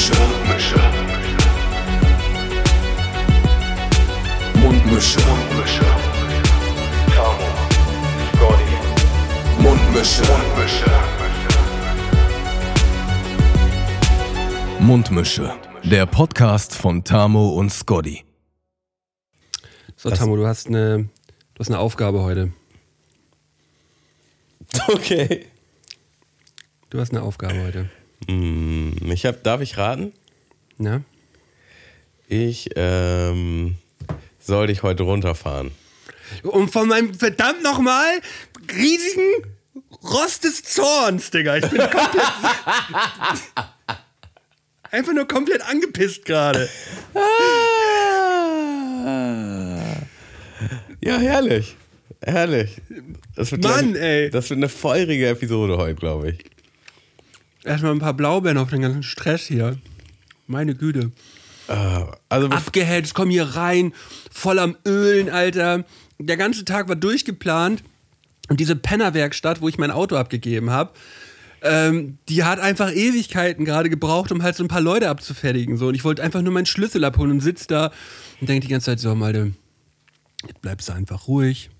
Mundmische. Mundmische. Mundmische. Tamo. Scotty. Mundmische. Mundmische. Mundmische. Der Podcast von Tamo und Scotty. So, Tamo, du hast eine, du hast eine Aufgabe heute. Okay. Du hast eine Aufgabe heute. Hm, Ich hab, darf ich raten? Ja? Ich ähm, soll dich heute runterfahren. Und von meinem verdammt nochmal riesigen Rost des Zorns, Digga. Ich bin komplett. Einfach nur komplett angepisst gerade. Ja, herrlich. Herrlich. Das wird, Mann, ich, ey. Das wird eine feurige Episode heute, glaube ich. Erstmal ein paar Blaubeeren auf den ganzen Stress hier. Meine Güte. Also, bef- Abgehetzt, komm hier rein, voll am Ölen, Alter. Der ganze Tag war durchgeplant. Und diese Pennerwerkstatt, wo ich mein Auto abgegeben habe, ähm, die hat einfach Ewigkeiten gerade gebraucht, um halt so ein paar Leute abzufertigen. So. Und ich wollte einfach nur meinen Schlüssel abholen und sitze da und denke die ganze Zeit so, Malte, jetzt bleibst du einfach ruhig.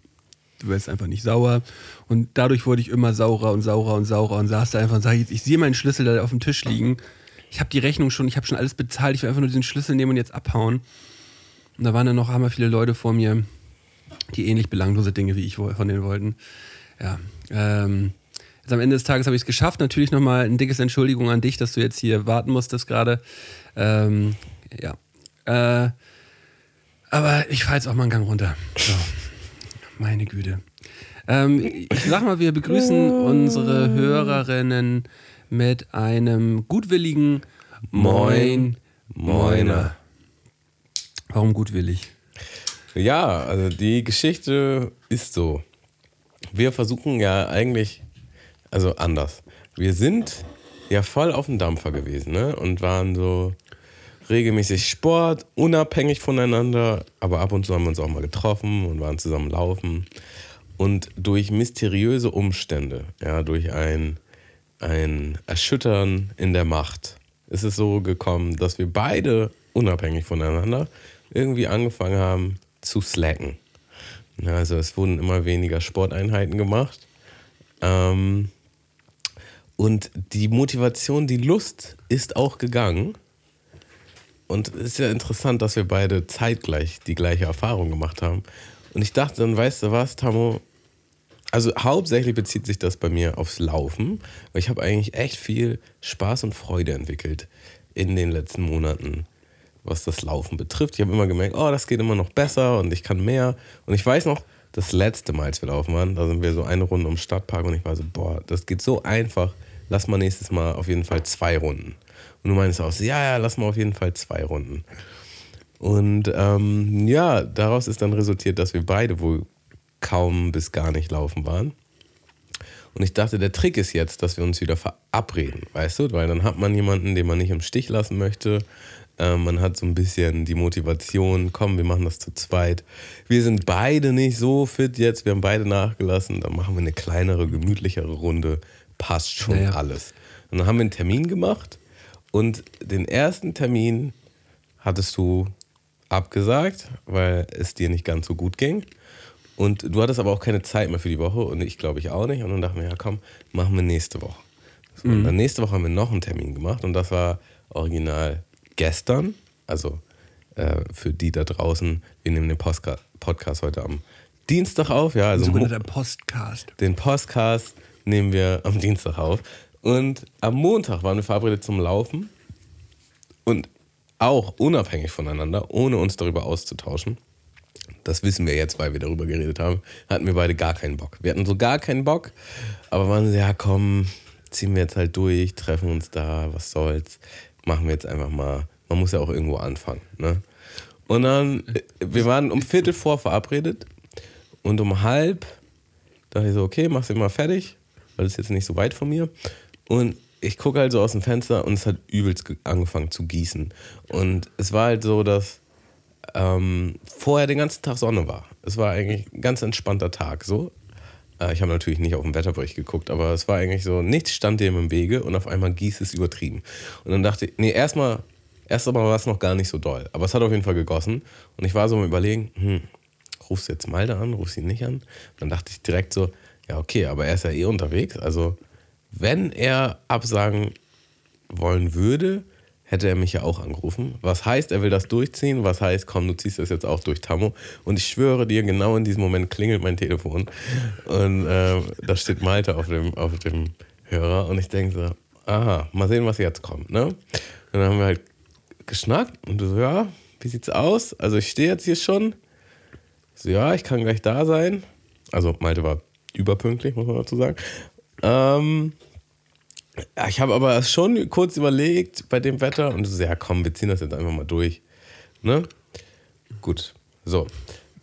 Du wirst einfach nicht sauer. Und dadurch wurde ich immer saurer und saurer und saurer und saß da einfach und sag, jetzt, ich sehe meinen Schlüssel da auf dem Tisch liegen. Ich habe die Rechnung schon, ich habe schon alles bezahlt. Ich will einfach nur diesen Schlüssel nehmen und jetzt abhauen. Und da waren dann noch hammer viele Leute vor mir, die ähnlich belanglose Dinge wie ich von denen wollten. Ja. Ähm, jetzt am Ende des Tages habe ich es geschafft. Natürlich nochmal ein dickes Entschuldigung an dich, dass du jetzt hier warten musstest gerade. Ähm, ja. Äh, aber ich fahre jetzt auch mal einen Gang runter. So. Meine Güte. Ähm, ich sag mal, wir begrüßen unsere Hörerinnen mit einem gutwilligen Moin, Moiner. Warum gutwillig? ja, also die Geschichte ist so. Wir versuchen ja eigentlich, also anders. Wir sind ja voll auf dem Dampfer gewesen, ne? Und waren so regelmäßig Sport, unabhängig voneinander, aber ab und zu haben wir uns auch mal getroffen und waren zusammen laufen. Und durch mysteriöse Umstände, ja, durch ein, ein Erschüttern in der Macht, ist es so gekommen, dass wir beide unabhängig voneinander irgendwie angefangen haben zu slacken. Also es wurden immer weniger Sporteinheiten gemacht. Ähm, und die Motivation, die Lust ist auch gegangen. Und es ist ja interessant, dass wir beide zeitgleich die gleiche Erfahrung gemacht haben. Und ich dachte dann, weißt du was, Tamo? Also hauptsächlich bezieht sich das bei mir aufs Laufen, weil ich habe eigentlich echt viel Spaß und Freude entwickelt in den letzten Monaten, was das Laufen betrifft. Ich habe immer gemerkt, oh, das geht immer noch besser und ich kann mehr. Und ich weiß noch, das letzte Mal, als wir laufen waren, da sind wir so eine Runde um Stadtpark und ich war so, boah, das geht so einfach. Lass mal nächstes Mal auf jeden Fall zwei Runden. Und du meinst auch so, ja, ja, lass mal auf jeden Fall zwei Runden. Und ähm, ja, daraus ist dann resultiert, dass wir beide wohl kaum bis gar nicht laufen waren. Und ich dachte, der Trick ist jetzt, dass wir uns wieder verabreden, weißt du? Weil dann hat man jemanden, den man nicht im Stich lassen möchte. Ähm, man hat so ein bisschen die Motivation, komm, wir machen das zu zweit. Wir sind beide nicht so fit jetzt, wir haben beide nachgelassen. Dann machen wir eine kleinere, gemütlichere Runde. Passt schon Naja. alles. Und dann haben wir einen Termin gemacht. Und den ersten Termin hattest du abgesagt, weil es dir nicht ganz so gut ging. Und du hattest aber auch keine Zeit mehr für die Woche und ich glaube ich auch nicht. Und dann dachten wir, ja komm, machen wir nächste Woche. So, und dann nächste Woche haben wir noch einen Termin gemacht und das war original gestern. Also äh, für die da draußen, wir nehmen den Postka Podcast heute am Dienstag auf. Ja, also Sogenannter Postcast. den Podcast nehmen wir am Dienstag auf. Und am Montag waren wir verabredet zum Laufen. Und auch unabhängig voneinander, ohne uns darüber auszutauschen. Das wissen wir jetzt, weil wir darüber geredet haben. Hatten wir beide gar keinen Bock. Wir hatten so gar keinen Bock, aber waren so, ja komm, ziehen wir jetzt halt durch, treffen uns da, was soll's. Machen wir jetzt einfach mal. Man muss ja auch irgendwo anfangen. Ne? Und dann, äh, wir waren um Viertel vor verabredet und um halb dachte ich so, okay, mach's mal fertig, weil das ist jetzt nicht so weit von mir. Und ich gucke halt so aus dem Fenster und es hat übelst ge- angefangen zu gießen. Und es war halt so, dass ähm, vorher den ganzen Tag Sonne war. Es war eigentlich ein ganz entspannter Tag so. Äh, ich habe natürlich nicht auf den Wetterbericht geguckt, aber es war eigentlich so, nichts stand dem im Wege und auf einmal gießt es übertrieben. Und dann dachte ich, nee, erstmal, erst war es noch gar nicht so doll, aber es hat auf jeden Fall gegossen. Und ich war so am überlegen, hm, rufst du jetzt Malde an, rufst ihn nicht an? Und dann dachte ich direkt so, ja okay, aber er ist ja eh unterwegs, also wenn er absagen wollen würde, hätte er mich ja auch angerufen. Was heißt, er will das durchziehen? Was heißt, komm, du ziehst das jetzt auch durch, Tammo? Und ich schwöre dir, genau in diesem Moment klingelt mein Telefon und äh, da steht Malte auf dem, auf dem Hörer und ich denke so, aha, mal sehen, was jetzt kommt, ne? Und dann haben wir halt geschnackt und du so, ja, wie sieht's aus? Also ich stehe jetzt hier schon. So, ja, ich kann gleich da sein. Also Malte war überpünktlich, muss man dazu sagen. Ähm, ja, ich habe aber schon kurz überlegt bei dem Wetter und so, ja komm, wir ziehen das jetzt einfach mal durch. Ne? Gut, so.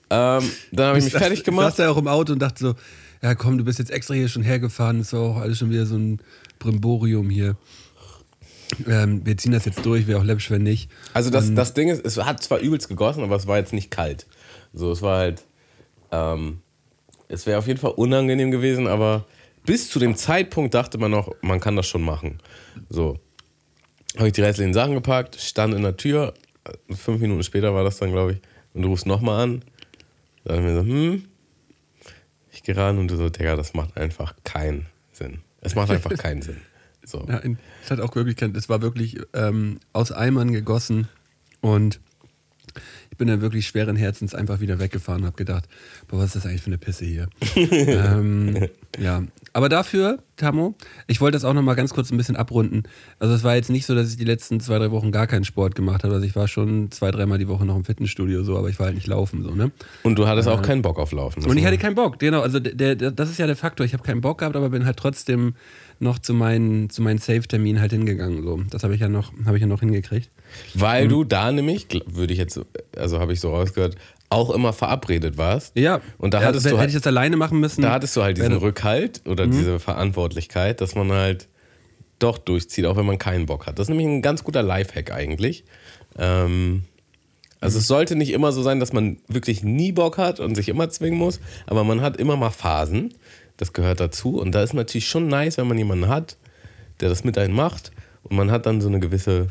Ähm, dann habe ich mich saß- fertig Ich gemacht. saß da auch im Auto und dachte so, ja komm, du bist jetzt extra hier schon hergefahren, ist auch alles schon wieder so ein Brimborium hier. Ähm, wir ziehen das jetzt durch, wäre auch läppisch, wenn nicht. Also das, das Ding ist, es hat zwar übelst gegossen, aber es war jetzt nicht kalt. So, es war halt, ähm, es wäre auf jeden Fall unangenehm gewesen, aber bis zu dem Zeitpunkt dachte man noch, man kann das schon machen. So, habe ich die restlichen Sachen gepackt, stand in der Tür, fünf Minuten später war das dann, glaube ich, und du rufst nochmal an. Dann wir so, hm, ich gehe ran und du so, Digga, das macht einfach keinen Sinn. Es macht einfach keinen Sinn. So. Ja, es hat auch wirklich, kein- es war wirklich ähm, aus Eimern gegossen und ich bin dann wirklich schweren Herzens einfach wieder weggefahren und habe gedacht, boah, was ist das eigentlich für eine Pisse hier? ähm, ja, aber dafür, Tamo, ich wollte das auch nochmal ganz kurz ein bisschen abrunden. Also es war jetzt nicht so, dass ich die letzten zwei, drei Wochen gar keinen Sport gemacht habe. Also ich war schon zwei, dreimal die Woche noch im Fitnessstudio so, aber ich war halt nicht laufen so, ne? Und du hattest auch keinen Bock auf Laufen. Und ich hatte keinen Bock, genau. Also der, der, das ist ja der Faktor. Ich habe keinen Bock gehabt, aber bin halt trotzdem noch zu meinen, zu meinen Safe-Terminen halt hingegangen. So. Das habe ich ja noch, habe ich ja noch hingekriegt. Weil Mhm. du da nämlich, würde ich jetzt, also habe ich so rausgehört, auch immer verabredet warst. Ja. Und da ja, hattest hätte du ich halt, das alleine machen müssen. da hattest du halt diesen Rückhalt oder Mhm. diese Verantwortlichkeit, dass man halt doch durchzieht, auch wenn man keinen Bock hat. Das ist nämlich ein ganz guter Lifehack eigentlich. Ähm, also es sollte nicht immer so sein, dass man wirklich nie Bock hat und sich immer zwingen muss, aber man hat immer mal Phasen. Das gehört dazu. Und da ist natürlich schon nice, wenn man jemanden hat, der das mit einem macht. Und man hat dann so eine gewisse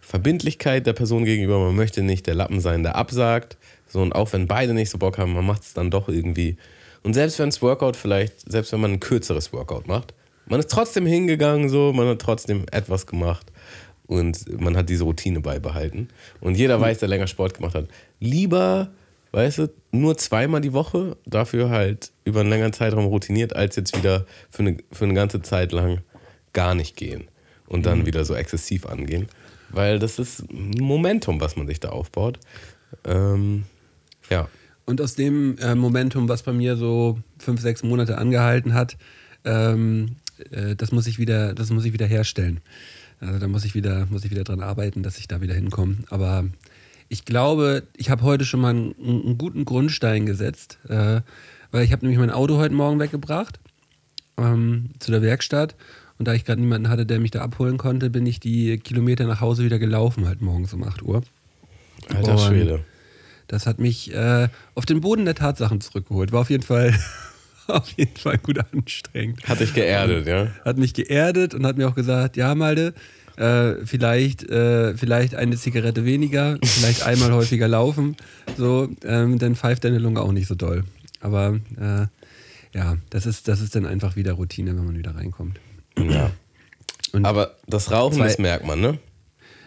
Verbindlichkeit der Person gegenüber. Man möchte nicht der Lappen sein, der absagt. So, und auch wenn beide nicht so Bock haben, man macht es dann doch irgendwie. Und selbst wenn das Workout vielleicht, selbst wenn man ein kürzeres Workout macht, man ist trotzdem hingegangen, so, man hat trotzdem etwas gemacht und man hat diese Routine beibehalten. Und jeder weiß, der länger Sport gemacht hat, lieber, weißt du, nur zweimal die Woche, dafür halt über einen längeren Zeitraum routiniert, als jetzt wieder für eine, für eine ganze Zeit lang gar nicht gehen und dann wieder so exzessiv angehen. Weil das ist ein Momentum, was man sich da aufbaut. Ähm, ja. Und aus dem äh, Momentum, was bei mir so fünf, sechs Monate angehalten hat, ähm, äh, das muss ich wieder, das muss ich wieder herstellen. Also da muss ich wieder, muss ich wieder dran arbeiten, dass ich da wieder hinkomme. Aber ich glaube, ich habe heute schon mal einen, einen guten Grundstein gesetzt, äh, weil ich habe nämlich mein Auto heute Morgen weggebracht ähm, zu der Werkstatt. Und da ich gerade niemanden hatte, der mich da abholen konnte, bin ich die Kilometer nach Hause wieder gelaufen, halt morgens um 8 Uhr. Alter Und Schwede. Das hat mich äh, auf den Boden der Tatsachen zurückgeholt. War auf jeden Fall, auf jeden Fall gut anstrengend. Hat dich geerdet, ja? Hat mich geerdet und hat mir auch gesagt, ja Malde, äh, vielleicht, äh, vielleicht eine Zigarette weniger, vielleicht einmal häufiger laufen, so, ähm, dann pfeift deine Lunge auch nicht so doll. Aber äh, ja, das ist, das ist dann einfach wieder Routine, wenn man wieder reinkommt. Ja. Und Aber das Rauchen, Zwei- das merkt man, ne?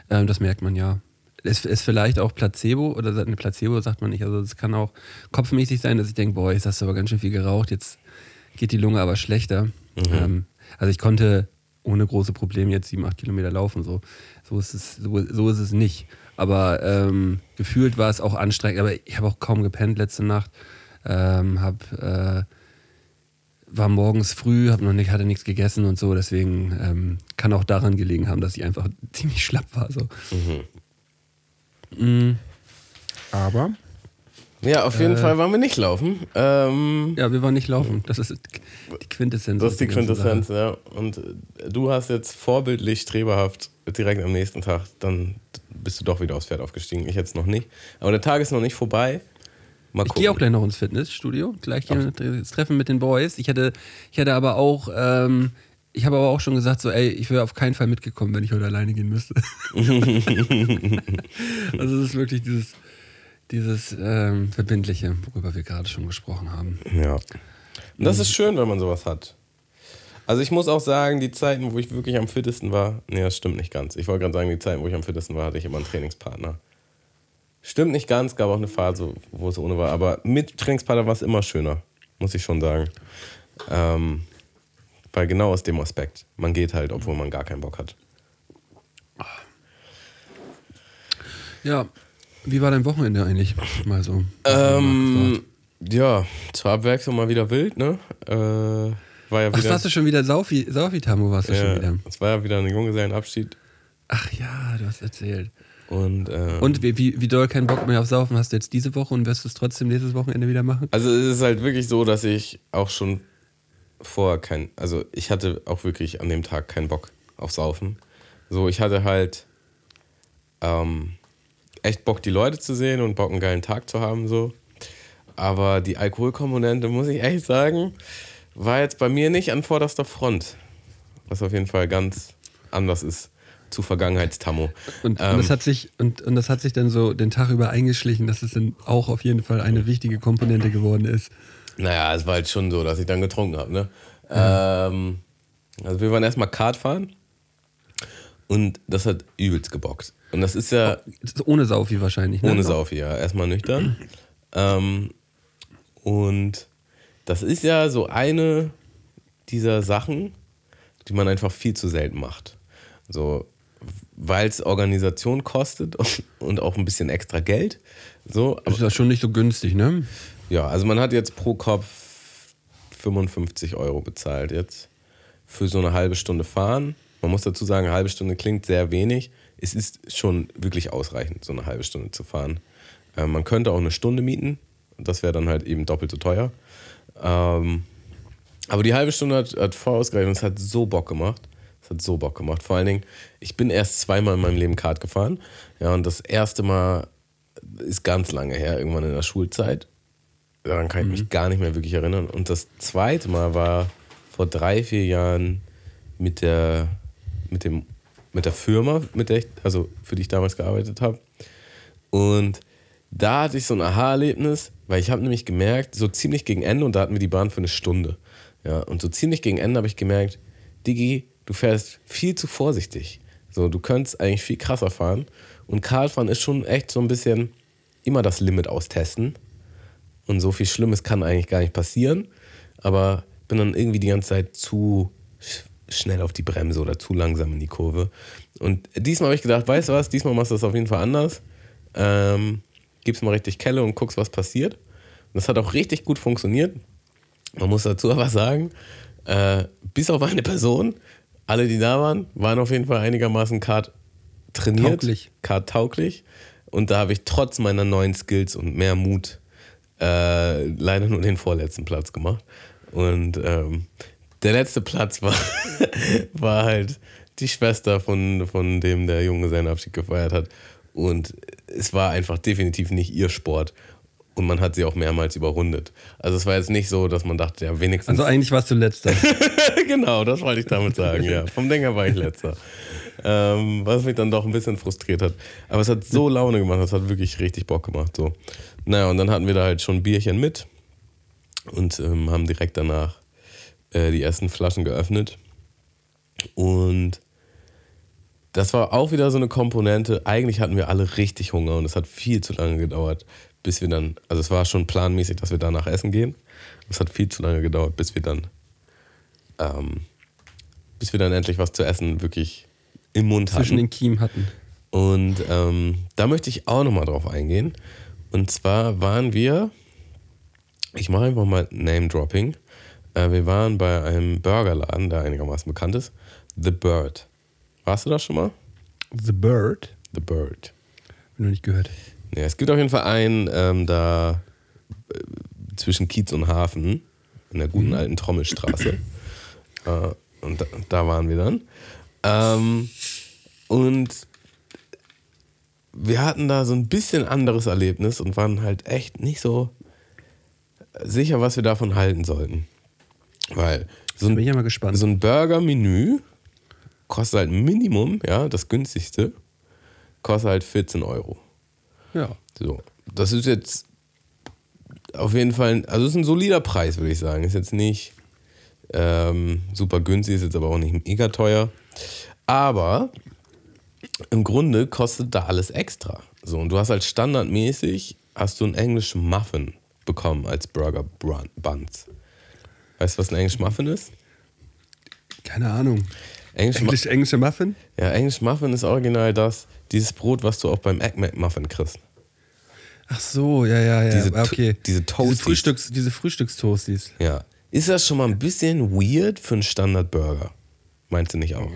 Ähm, das merkt man ja. Es ist vielleicht auch Placebo oder eine Placebo sagt man nicht. Also es kann auch kopfmäßig sein, dass ich denke, boah, jetzt hast du aber ganz schön viel geraucht, jetzt geht die Lunge aber schlechter. Ähm, also ich konnte ohne große Probleme jetzt sieben, acht Kilometer laufen. So, so, ist, es, so, so ist es nicht. Aber ähm, gefühlt war es auch anstrengend. Aber ich habe auch kaum gepennt letzte Nacht. Ähm, hab, äh, war morgens früh, hab noch nicht, hatte nichts gegessen und so. Deswegen ähm, kann auch daran gelegen haben, dass ich einfach ziemlich schlapp war. So. Mm. Aber Ja, auf jeden Fall waren wir nicht laufen. Ähm, ja, wir waren nicht laufen. Das ist die Quintessenz. das ist die. Quintessenz, ja. Und äh, du hast jetzt vorbildlich, streberhaft direkt am nächsten Tag, dann bist du doch wieder aufs Pferd aufgestiegen. Ich jetzt noch nicht. Aber der Tag ist noch nicht vorbei. Mal Ich gehe auch gleich noch ins Fitnessstudio, gleich hier das Treffen mit den Boys. Ich hatte, ich hatte aber auch, ähm, ich habe aber auch schon gesagt, so, ey, ich wäre auf keinen Fall mitgekommen, wenn ich heute alleine gehen müsste. also es ist wirklich dieses, dieses ähm, Verbindliche, worüber wir gerade schon gesprochen haben. Ja. Und das ist schön, wenn man sowas hat. Also ich muss auch sagen, die Zeiten, wo ich wirklich am fittesten war, nee, das stimmt nicht ganz. Ich wollte gerade sagen, die Zeiten, wo ich am fittesten war, hatte ich immer einen Trainingspartner. Stimmt nicht ganz, gab auch eine Phase, wo es ohne war, aber mit Trainingspartner war es immer schöner, muss ich schon sagen. Ähm, weil genau aus dem Aspekt. Man geht halt, obwohl man gar keinen Bock hat. Ja, wie war dein Wochenende eigentlich? Mal so. Ähm, ja, zur Abwechslung mal wieder wild, ne? Äh, war ja Ach, wieder. warst du schon wieder Saufi, Saufi Tamo warst du schon ja, wieder. es war ja wieder ein Junggesellenabschied. Ach ja, du hast erzählt. Und, äh, Und wie, wie, wie doll keinen Bock mehr auf Saufen hast du jetzt diese Woche und wirst du es trotzdem nächstes Wochenende wieder machen? Also es ist halt wirklich so, dass ich auch schon vorher kein, also ich hatte auch wirklich an dem Tag keinen Bock auf Saufen. So, ich hatte halt ähm, echt Bock, die Leute zu sehen und Bock, einen geilen Tag zu haben, so. Aber die Alkoholkomponente, muss ich echt sagen, war jetzt bei mir nicht an vorderster Front. Was auf jeden Fall ganz anders ist zu Vergangenheitstammo. Und, Ähm, und, das hat sich, und, und das hat sich dann so den Tag über eingeschlichen, dass es dann auch auf jeden Fall eine wichtige Komponente geworden ist. Naja, es war halt schon so, dass ich dann getrunken habe. Ne? Ähm, also wir waren erstmal Kart fahren und das hat übelst gebockt. Und das ist ja Ohne Saufi wahrscheinlich. Ne? ohne Saufi, ja. Erstmal nüchtern. Ähm, und das ist ja so eine dieser Sachen, die man einfach viel zu selten macht. So, weil es Organisation kostet und auch ein bisschen extra Geld. So, Das ist ja schon nicht so günstig, ne? Ja, also man hat jetzt pro Kopf 55 Euro bezahlt jetzt für so eine halbe Stunde fahren. Man muss dazu sagen, eine halbe Stunde klingt sehr wenig. Es ist schon wirklich ausreichend, so eine halbe Stunde zu fahren. Ähm, man könnte auch eine Stunde mieten. Das wäre dann halt eben doppelt so teuer. Ähm, aber die halbe Stunde hat, hat voll ausgereicht und es hat so Bock gemacht. Es hat so Bock gemacht. Vor allen Dingen, ich bin erst zweimal in meinem Leben Kart gefahren. Ja, und das erste Mal ist ganz lange her, irgendwann in der Schulzeit. Daran kann ich mich gar nicht mehr wirklich erinnern. Und das zweite Mal war vor drei, vier Jahren mit der, mit dem, mit der Firma, mit der ich, also für die ich damals gearbeitet habe. Und da hatte ich so ein Aha-Erlebnis, weil ich habe nämlich gemerkt, so ziemlich gegen Ende, und da hatten wir die Bahn für eine Stunde. Ja, und so ziemlich gegen Ende habe ich gemerkt, Digi, du fährst viel zu vorsichtig. So, du könntest eigentlich viel krasser fahren. Und Kartfahren ist schon echt so ein bisschen immer das Limit austesten. Und so viel Schlimmes kann eigentlich gar nicht passieren. Aber bin dann irgendwie die ganze Zeit zu sch- schnell auf die Bremse oder zu langsam in die Kurve. Und diesmal habe ich gedacht, weißt du was, diesmal machst du das auf jeden Fall anders. Ähm, gibst mal richtig Kelle und guckst, was passiert. Und das hat auch richtig gut funktioniert. Man muss dazu aber sagen, äh, bis auf eine Person, alle, die da waren, waren auf jeden Fall einigermaßen Kart trainiert. Tauglich. Kart tauglich. Und da habe ich trotz meiner neuen Skills und mehr Mut äh, leider nur den vorletzten Platz gemacht. Und ähm, der letzte Platz war, war halt die Schwester von, von dem der Junge seinen Abschied gefeiert hat. Und es war einfach definitiv nicht ihr Sport. Und man hat sie auch mehrmals überrundet. Also es war jetzt nicht so, dass man dachte, ja, wenigstens. Also eigentlich warst du letzter. genau, das wollte ich damit sagen, ja. Vom Denker war ich letzter. Ähm, was mich dann doch ein bisschen frustriert hat. Aber es hat so Laune gemacht, es hat wirklich richtig Bock gemacht. So. Naja, und dann hatten wir da halt schon ein Bierchen mit und ähm, haben direkt danach äh, die ersten Flaschen geöffnet. Und das war auch wieder so eine Komponente. Eigentlich hatten wir alle richtig Hunger und es hat viel zu lange gedauert, bis wir dann, also es war schon planmäßig, dass wir danach essen gehen. Es hat viel zu lange gedauert, bis wir dann, ähm, bis wir dann endlich was zu essen wirklich im Mund Zwischen hatten. den Kiemen hatten. Und ähm, da möchte ich auch nochmal drauf eingehen. Und zwar waren wir, ich mache einfach mal Name-Dropping. Äh, wir waren bei einem Burgerladen, der einigermaßen bekannt ist. The Bird. Warst du da schon mal? The Bird? The Bird. Hab noch nicht gehört. Ja, es gibt auf jeden Fall einen ähm, da äh, zwischen Kiez und Hafen, in der guten alten Trommelstraße. äh, und da, da waren wir dann. Ähm, und wir hatten da so ein bisschen anderes Erlebnis und waren halt echt nicht so sicher, was wir davon halten sollten. Weil so Bin ich ein, ja mal gespannt. so ein Burger-Menü kostet halt Minimum, ja, das günstigste, kostet halt 14 Euro. ja. So, das ist jetzt auf jeden Fall, also ist ein solider Preis, würde ich sagen. Ist jetzt nicht ähm, super günstig, ist jetzt aber auch nicht mega teuer. Aber im Grunde kostet da alles extra. So, und du hast halt standardmäßig, hast du einen englischen Muffin bekommen als Burger Buns. Weißt du, was ein englisch Muffin ist? Keine Ahnung. Englisch, Englisch, englische Muffin? ja, englisch Muffin ist original das, dieses Brot, was du auch beim Egg McMuffin kriegst. Ach so, ja, ja, ja. Diese Ah, okay. Diese Toasties. Frühstücks, diese Frühstückstoasties. Ja. Ist das schon mal ein bisschen weird für einen Standard-Burger? Meinst du nicht auch?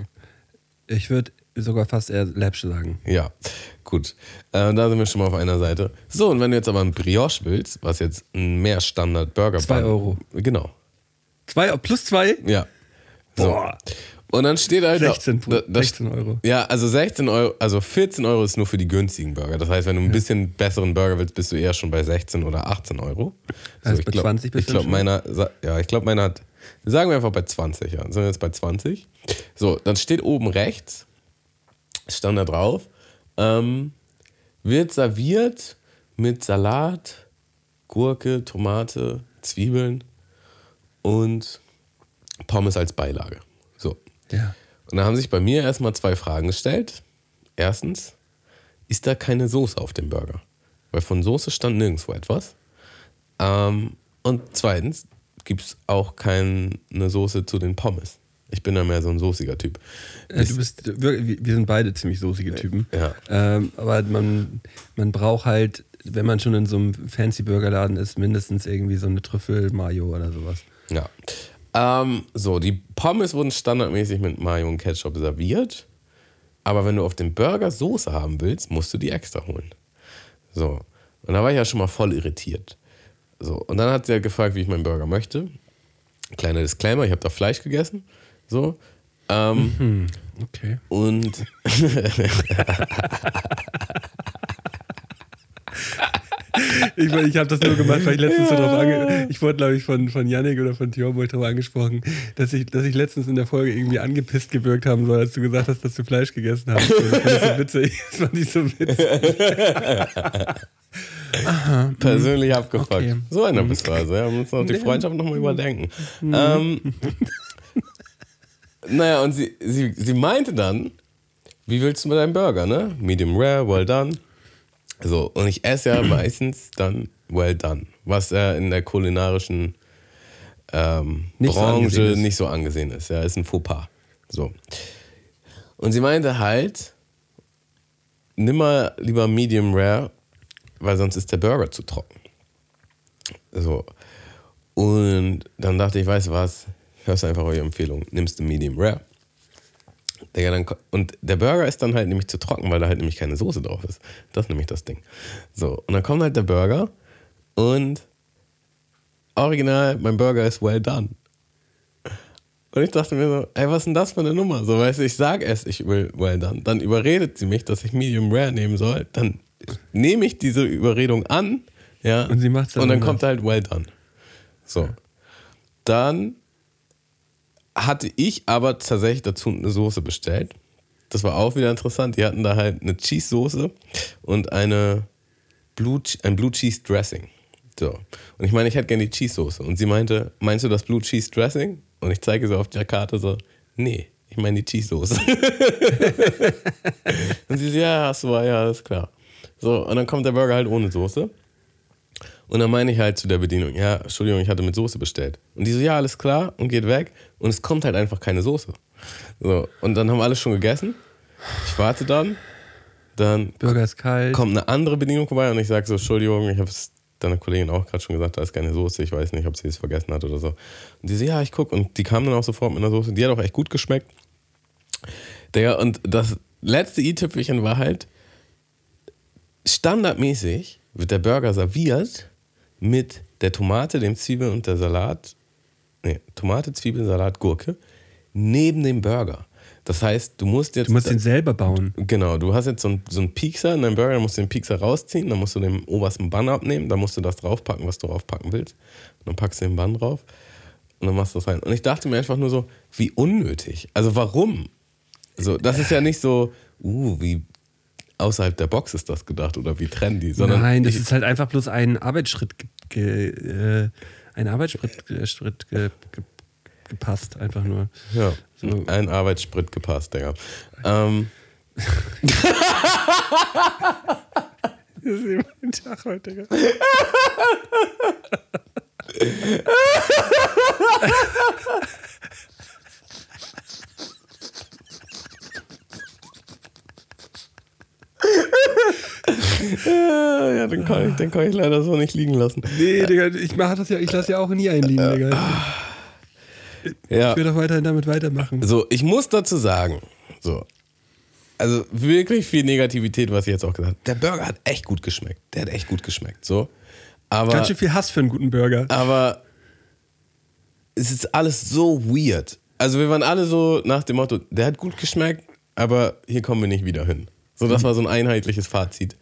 Ich würde sogar fast eher Läppsch sagen. Ja, gut. Äh, da sind wir schon mal auf einer Seite. So, und wenn du jetzt aber ein Brioche willst, was jetzt ein mehr Standard-Burger Zwei Euro. Genau. Zwei, plus zwei? Ja. So. Boah. Und dann steht halt. 16, da, da, 16 Euro. Ja, also 16 Euro, also 14 Euro ist nur für die günstigen Burger. Das heißt, wenn du ein bisschen besseren Burger willst, bist du eher schon bei 16 oder 18 Euro. Also ich bei glaub- 20 bist Ich glaube, meiner, ja, ich glaube, meiner hat, sagen wir einfach bei 20, ja. Sind wir jetzt bei 20? So, dann steht oben rechts, stand da drauf, ähm, wird serviert mit Salat, Gurke, Tomate, Zwiebeln und Pommes als Beilage. So. Ja. Und da haben sich bei mir erstmal zwei Fragen gestellt. Erstens, ist da keine Soße auf dem Burger? Weil von Soße stand nirgendwo etwas. Ähm, und zweitens, gibt es auch keine Soße zu den Pommes. Ich bin da mehr so ein soßiger Typ. Äh, Du bist wir sind beide ziemlich soßige Typen. Ja. Ähm, aber man, man braucht halt, wenn man schon in so einem fancy Burgerladen ist, mindestens irgendwie so eine Trüffel-Mayo oder sowas. Ja. Ähm, so, die Pommes wurden standardmäßig mit Mayo und Ketchup serviert. Aber wenn du auf dem Burger Soße haben willst, musst du die extra holen. So. Und da war ich ja schon mal voll irritiert. So. Und dann hat sie gefragt, wie ich meinen Burger möchte. Kleiner Disclaimer, ich habe da Fleisch gegessen. So. Ähm, Okay. Und Ich, ich habe das nur gemacht, weil ich letztens so drauf ange Ich wurde, glaube ich, von, von Yannick oder von Thiago darauf angesprochen, dass ich, dass ich letztens in der Folge irgendwie angepisst gewirkt haben soll, als du gesagt hast, dass du Fleisch gegessen hast. Das fand ich so witzig. Das fand ich so witzig. persönlich abgefragt. Okay. So einer bist du also. Ja, wir müssen auch die Ja. Freundschaft nochmal überdenken. Ähm, naja, und sie, sie, sie meinte dann, wie willst du mit deinem Burger, ne? Medium rare, well done. So, und ich esse ja meistens dann well done, was ja in der kulinarischen ähm, Nicht so Branche angesehen ist. nicht so angesehen ist. Ja, ist ein Fauxpas. So. Und sie meinte halt, nimm mal lieber Medium Rare, weil sonst ist der Burger zu trocken. So. Und dann dachte ich, weißt du was, hörst einfach eure Empfehlung, nimmst du Medium Rare. Digga, dann, und der Burger ist dann halt nämlich zu trocken, weil da halt nämlich keine Soße drauf ist. Das ist nämlich das Ding. So, und dann kommt halt der Burger und original, mein Burger ist well done. Und ich dachte mir so, ey, was ist denn das für eine Nummer? So, weißt du, ich sag erst, ich will well done. Dann überredet sie mich, dass ich Medium Rare nehmen soll. Dann nehme ich diese Überredung an, ja. Und sie macht's dann Und dann anders. kommt halt well done. So. Dann hatte ich aber tatsächlich dazu eine Soße bestellt. Das war auch wieder interessant. Die hatten da halt eine Cheese-Soße und eine Blue, ein Blue Cheese Dressing. So. Und ich meine, ich hätte gerne die Cheese-Soße. Und sie meinte, meinst du das Blue Cheese Dressing? Und ich zeige so auf der Karte so, nee, ich meine die Cheese-Soße. und sie so, ja, hast du, ja, alles klar. So, und dann kommt der Burger halt ohne Soße. Und dann meine ich halt zu der Bedienung, ja, Entschuldigung, ich hatte mit Soße bestellt. Und die so, ja, alles klar und geht weg. Und es kommt halt einfach keine Soße. So, und dann haben alle schon gegessen. Ich warte dann. Dann Burger ist kalt. kommt eine andere Bedienung vorbei und ich sage so, Entschuldigung, ich habe es deiner Kollegin auch gerade schon gesagt, da ist keine Soße. Ich weiß nicht, ob sie es vergessen hat oder so. Und die so, ja, ich gucke. Und die kam dann auch sofort mit einer Soße. Die hat auch echt gut geschmeckt. Der, und das letzte i-Tüpfelchen war halt, standardmäßig wird der Burger serviert mit der Tomate, dem Zwiebeln und der Salat. Nee, Tomate, Zwiebeln, Salat, Gurke neben dem Burger. Das heißt, du musst jetzt. Du musst den selber bauen. Genau, du hast jetzt so einen, so einen Piekser in deinem Burger, dann musst du den Piekser rausziehen, dann musst du den obersten Bann abnehmen, dann musst du das draufpacken, was du draufpacken willst. Und dann packst du den Bann drauf und dann machst du das rein. Und ich dachte mir einfach nur so, wie unnötig. Also warum? So, das ist ja nicht so, uh, wie außerhalb der Box ist das gedacht oder wie trendy, sondern Nein, das ist halt einfach bloß ein Arbeitsschritt, äh, ein Arbeitsschritt äh, Schritt ge, ge, gepasst, einfach nur. ja, So. ein Arbeitssprit gepasst, Digga. Ähm, Das ist immer ein Tag heute. gell? ja, den kann, ich, den kann ich leider so nicht liegen lassen. Nee, Digga, ich mach das ja, ich lasse ja auch nie einen liegen, Digga. Ja. Ich will doch weiterhin damit weitermachen. So, ich muss dazu sagen, so, also wirklich viel Negativität, was ich jetzt auch gesagt habe. Der Burger hat echt gut geschmeckt. Der hat echt gut geschmeckt, so. Aber, Ganz schön viel Hass für einen guten Burger. aber es ist alles so weird. Also wir waren alle so nach dem Motto, der hat gut geschmeckt, aber hier kommen wir nicht wieder hin. So, das war so ein einheitliches Fazit.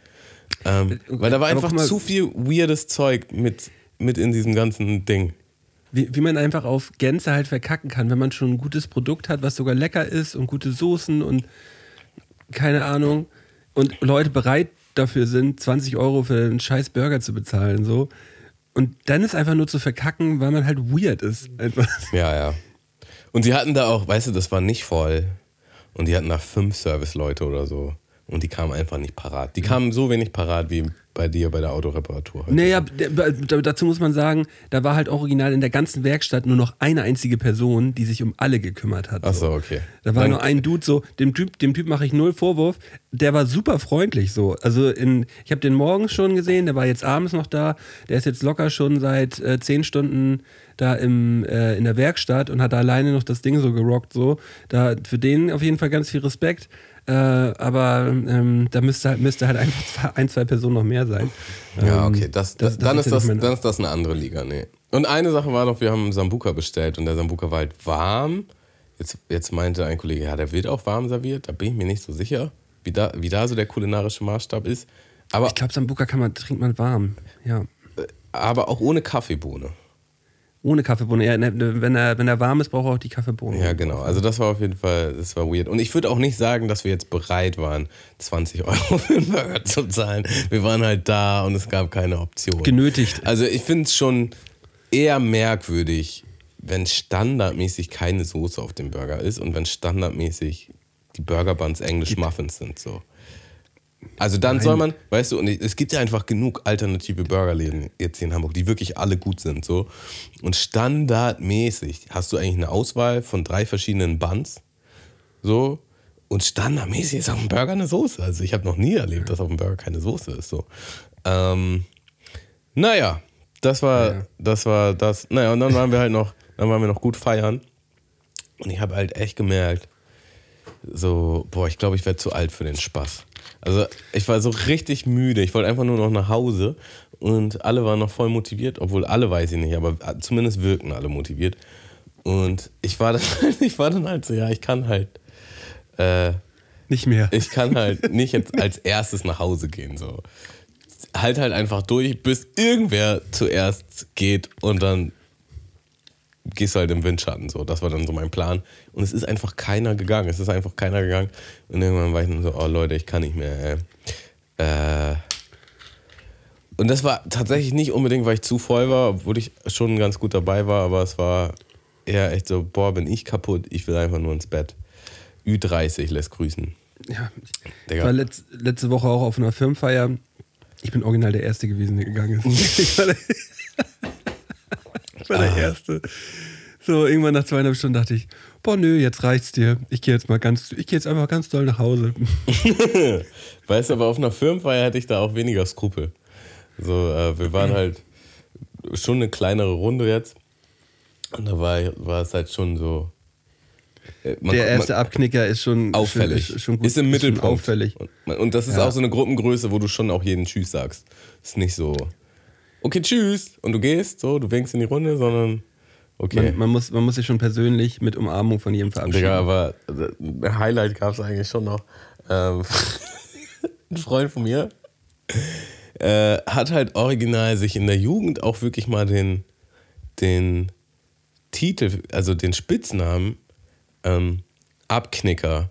Ähm, weil da war einfach mal- zu viel weirdes Zeug mit, mit in diesem ganzen Ding. Wie, wie man einfach auf Gänse halt verkacken kann, wenn man schon ein gutes Produkt hat, was sogar lecker ist und gute Soßen und keine Ahnung und Leute bereit dafür sind, 20 Euro für einen scheiß Burger zu bezahlen, so. Und dann ist einfach nur zu verkacken, weil man halt weird ist. Einfach. Ja, ja. Und sie hatten da auch, weißt du, das war nicht voll. Und die hatten da fünf Serviceleute oder so. Und die kamen einfach nicht parat. Die kamen so wenig parat wie bei dir bei der Autoreparatur heute. Naja, dazu muss man sagen, da war halt original in der ganzen Werkstatt nur noch eine einzige Person, die sich um alle gekümmert hat. Ach so, okay. Da war Dann- nur ein Dude so, dem Typ, dem Typ mache ich null Vorwurf. Der war super freundlich so. Also in, ich habe den morgens schon gesehen, der war jetzt abends noch da. Der ist jetzt locker schon seit äh, zehn Stunden da im, äh, in der Werkstatt und hat da alleine noch das Ding so gerockt so. Da für den auf jeden Fall ganz viel Respekt. Äh, aber ähm, da müsste halt, müsste halt einfach ein, zwei Personen noch mehr sein. Ja, Ähm, okay. Das, das, das dann, ist das, dann ist das eine andere Liga, nee. Und eine Sache war noch, wir haben Sambuka bestellt und der Sambuka war halt warm. Jetzt, jetzt meinte ein Kollege, ja, der wird auch warm serviert. Da bin ich mir nicht so sicher, wie da, wie da so der kulinarische Maßstab ist. Aber, Ich glaube, Sambuka kann man, trinkt man warm. Ja. aber auch ohne Kaffeebohne. Ohne Kaffeebohne. Ja, ne, wenn, er, wenn er warm ist, braucht er auch die Kaffeebohne. Ja, genau. Also das war auf jeden Fall, das war weird. Und ich würde auch nicht sagen, dass wir jetzt bereit waren, 20 Euro für einen Burger zu zahlen. Wir waren halt da und es gab keine Option. Genötigt. Also ich finde es schon eher merkwürdig, wenn standardmäßig keine Soße auf dem Burger ist und wenn standardmäßig die Burger Buns English Muffins sind so. Also dann soll man, weißt du, und es gibt ja einfach genug alternative Burgerläden jetzt hier in Hamburg, die wirklich alle gut sind so. Und standardmäßig hast du eigentlich eine Auswahl von drei verschiedenen Buns so. Und standardmäßig ist auf dem Burger eine Soße. Also ich habe noch nie erlebt, dass auf dem Burger keine Soße ist. So. Ähm, naja, das war, Ja. das war das. Naja, und dann waren wir halt noch, dann waren wir noch gut feiern. Und ich habe halt echt gemerkt, so, boah, ich glaube, ich werde zu alt für den Spaß. Also ich war so richtig müde. Ich wollte einfach nur noch nach Hause und alle waren noch voll motiviert, obwohl alle weiß ich nicht, aber zumindest wirken alle motiviert. Und ich war dann, ich war dann halt so, ja, ich kann halt, äh, Nicht mehr. ich kann halt nicht jetzt als erstes nach Hause gehen. So. Halt halt einfach durch, bis irgendwer zuerst geht und dann gehst halt im Windschatten. So. Das war dann so mein Plan. Und es ist einfach keiner gegangen. Es ist einfach keiner gegangen. Und irgendwann war ich dann so, oh Leute, ich kann nicht mehr. Ey. Äh, und das war tatsächlich nicht unbedingt, weil ich zu voll war, obwohl ich schon ganz gut dabei war, aber es war eher echt so, boah, bin ich kaputt, ich will einfach nur ins Bett. Ü30 lässt grüßen. Ja. Ich war letz, letzte Woche auch auf einer Firmenfeier. Ich bin original der Erste gewesen, der gegangen ist. Ich war der, ich war der Erste. So, irgendwann nach zweieinhalb Stunden dachte ich, boah, nö, jetzt reicht's dir. Ich gehe jetzt mal ganz, ich gehe jetzt einfach ganz doll nach Hause. Weißt du, aber auf einer Firmenfeier hatte ich da auch weniger Skrupel. So, äh, wir waren halt schon eine kleinere Runde jetzt. Und da war, war es halt schon so. äh, man- der erste man- Abknicker ist schon auffällig. Schon, ist, schon gut, ist im Mittelpunkt. auffällig. Und, und das ist Ja. auch so eine Gruppengröße, wo du schon auch jeden Tschüss sagst. Ist nicht so, okay, tschüss. Und du gehst, so, du winkst in die Runde, sondern Okay. Man, man, muss, man muss sich schon persönlich mit Umarmung von jedem verabschieden. Digga, aber äh, ein Highlight gab es eigentlich schon noch. Ähm, ein Freund von mir äh, hat halt original sich in der Jugend auch wirklich mal den, den Titel, also den Spitznamen ähm, Abknicker,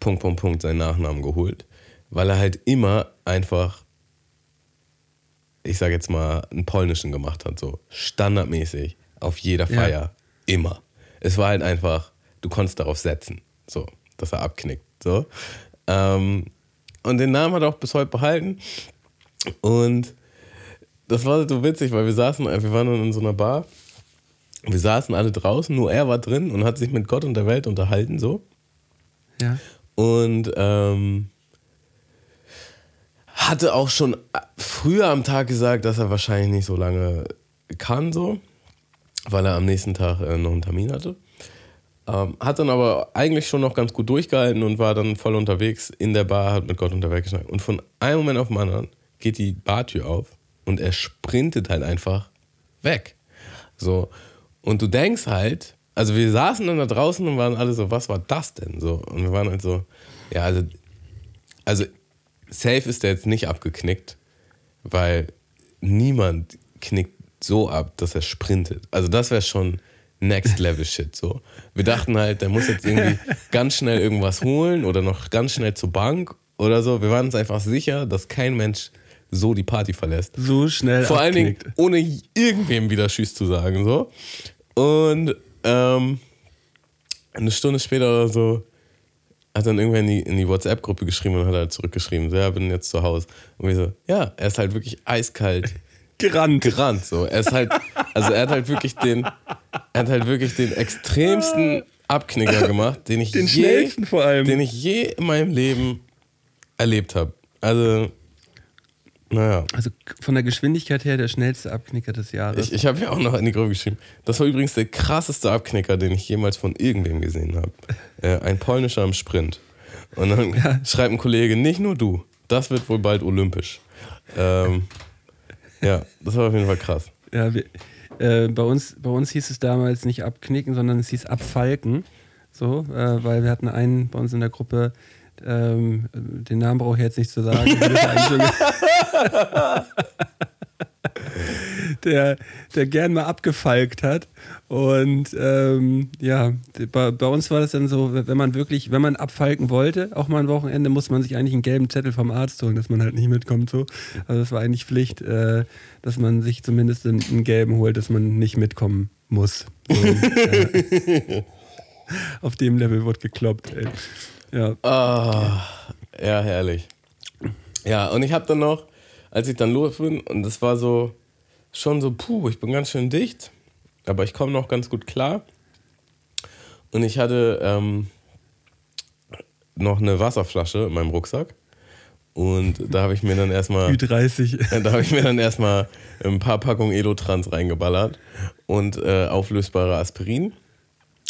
Punkt, Punkt, Punkt, seinen Nachnamen geholt, weil er halt immer einfach, ich sag jetzt mal, einen polnischen gemacht hat, so standardmäßig auf jeder Ja. Feier, immer. Es war halt einfach, du konntest darauf setzen, so, dass er abknickt, so. Ähm, und den Namen hat er auch bis heute behalten. Und das war so witzig, weil wir saßen, wir waren dann in so einer Bar. Wir saßen alle draußen, nur er war drin und hat sich mit Gott und der Welt unterhalten, so. Ja. Und ähm, hatte auch schon früher am Tag gesagt, dass er wahrscheinlich nicht so lange kann, so, weil er am nächsten Tag äh, noch einen Termin hatte. Ähm, hat dann aber eigentlich schon noch ganz gut durchgehalten und war dann voll unterwegs in der Bar, hat mit Gott Welt geschnackt. Und von einem Moment auf den anderen geht die Bartür auf und er sprintet halt einfach weg. So. Und du denkst halt, also wir saßen dann da draußen und waren alle so, was war das denn? So. Und wir waren halt so, ja, also, also safe ist der jetzt nicht abgeknickt, weil niemand knickt so ab, dass er sprintet. Also das wäre schon Next Level Shit so. Wir dachten halt, der muss jetzt irgendwie ganz schnell irgendwas holen oder noch ganz schnell zur Bank oder so. Wir waren uns einfach sicher, dass kein Mensch so die Party verlässt. So schnell Vor allen Dingen abknickt. ohne irgendwem wieder Tschüss zu sagen. So. Und ähm, eine Stunde später oder so hat dann irgendwer in die, in die WhatsApp-Gruppe geschrieben und hat halt zurückgeschrieben, so, ja, bin jetzt zu Hause. Und wir so, ja, er ist halt wirklich eiskalt Gerannt. gerannt. So. Er ist halt, also er hat halt wirklich den, er hat halt wirklich den extremsten Abknicker gemacht, den ich Den je, schnellsten vor allem. den ich je in meinem Leben erlebt habe. Also, naja. Also von der Geschwindigkeit her der schnellste Abknicker des Jahres. Ich, ich habe ja auch noch in die Gruppe geschrieben. Das war übrigens der krasseste Abknicker, den ich jemals von irgendwem gesehen habe. Äh, ein polnischer im Sprint. Und dann schreibt ein Kollege, nicht nur du, das wird wohl bald olympisch. Ähm, ja, das war auf jeden Fall krass. Ja, wir, äh, bei, uns, bei uns hieß es damals nicht abknicken, sondern es hieß abfalken. So, äh, weil wir hatten einen bei uns in der Gruppe, ähm, den Namen brauche ich jetzt nicht zu sagen. der, der gern mal abgefalkt hat. Und ähm, ja, bei, bei uns war das dann so, wenn man wirklich, wenn man abfalken wollte, auch mal ein Wochenende, muss man sich eigentlich einen gelben Zettel vom Arzt holen, dass man halt nicht mitkommt. So. Also das war eigentlich Pflicht, äh, dass man sich zumindest einen, einen gelben holt, dass man nicht mitkommen muss. Äh, auf dem Level wird gekloppt. Ey. Ja. Ah, ja, herrlich. Ja, und ich habe dann noch, als ich dann los bin, und das war so, schon so, puh, ich bin ganz schön dicht, aber ich komme noch ganz gut klar. Und ich hatte ähm, noch eine Wasserflasche in meinem Rucksack. Und da habe ich mir dann erstmal. Ü30. Da habe ich mir dann erstmal ein paar Packungen Elotrans reingeballert und äh, auflösbare Aspirin.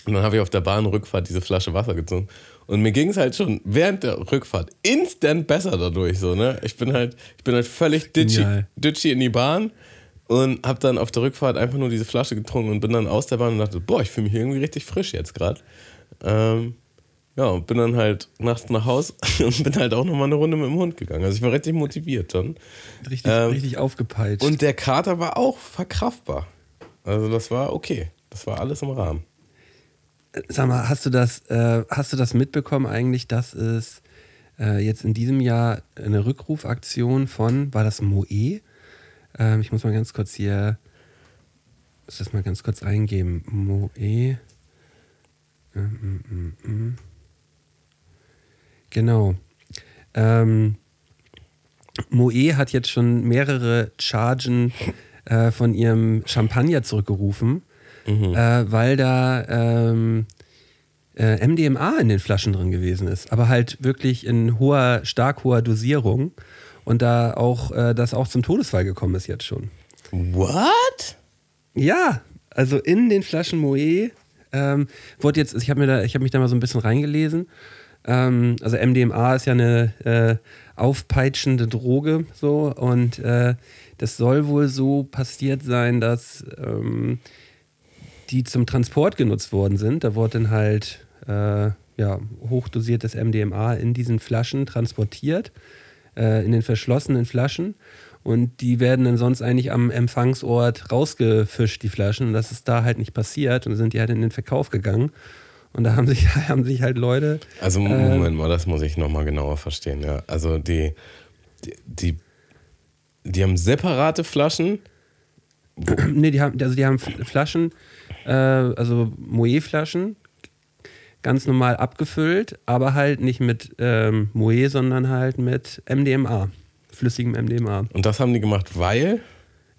Und dann habe ich auf der Bahnrückfahrt diese Flasche Wasser gezogen. Und mir ging es halt schon während der Rückfahrt instant besser dadurch. So, ne? Ich bin halt, ich bin halt völlig ditchy, ditchy in die Bahn und habe dann auf der Rückfahrt einfach nur diese Flasche getrunken und bin dann aus der Bahn und dachte, boah, ich fühle mich irgendwie richtig frisch jetzt gerade. Ähm, ja, und bin dann halt nachts nach Haus und bin halt auch nochmal eine Runde mit dem Hund gegangen. Also ich war richtig motiviert dann. Richtig, Ähm, richtig aufgepeitscht. Und der Kater war auch verkraftbar. Also das war okay. Das war alles im Rahmen. Sag mal, hast du das, äh, hast du das mitbekommen eigentlich, dass es äh, jetzt in diesem Jahr eine Rückrufaktion von, war das Moe? Ähm, ich muss mal ganz kurz hier, muss das mal ganz kurz eingeben. Moe. Mm, mm, mm. Genau. Ähm, Moe hat jetzt schon mehrere Chargen äh, von ihrem Champagner zurückgerufen, äh, weil da ähm, äh, MDMA in den Flaschen drin gewesen ist. Aber halt wirklich in hoher, stark hoher Dosierung. Und da auch äh, das auch zum Todesfall gekommen ist jetzt schon. What? Ja, also in den Flaschen Moe ähm, wurde jetzt, ich habe mir da, ich habe mich da mal so ein bisschen reingelesen. Ähm, also MDMA ist ja eine äh, aufpeitschende Droge so und äh, das soll wohl so passiert sein, dass ähm, die zum Transport genutzt worden sind. Da wurde dann halt äh, ja, hochdosiertes MDMA in diesen Flaschen transportiert, äh, in den verschlossenen Flaschen. Und die werden dann sonst eigentlich am Empfangsort rausgefischt, die Flaschen. Und das ist da halt nicht passiert. Und sind die halt in den Verkauf gegangen. Und da haben sich, haben sich halt Leute. Also äh, Moment mal, das muss ich nochmal genauer verstehen. Ja. Also die, die, die, die haben separate Flaschen. nee, die haben, also die haben Flaschen, äh, also Moët-Flaschen, ganz normal abgefüllt, aber halt nicht mit ähm, Moët, sondern halt mit MDMA, flüssigem MDMA. Und das haben die gemacht, weil.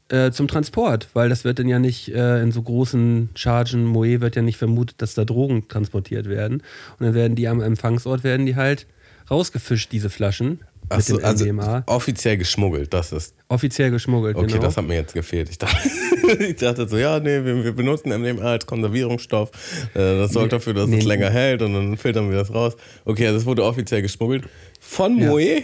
Äh, zum Transport, weil das wird dann ja nicht äh, in so großen Chargen, Moët wird ja nicht vermutet, dass da Drogen transportiert werden. Und dann werden die am Empfangsort, werden die halt rausgefischt, diese Flaschen Ach mit so, dem also MDMA. offiziell geschmuggelt, das ist. Offiziell geschmuggelt, Okay, genau. das hat mir jetzt gefehlt. Ich dachte, ich dachte so, ja, nee, wir, wir benutzen MDMA als Konservierungsstoff. Äh, das sorgt Nee, dafür, dass nee, es nee. länger hält und dann filtern wir das raus. Okay, also es wurde offiziell geschmuggelt. Von Ja. Moe?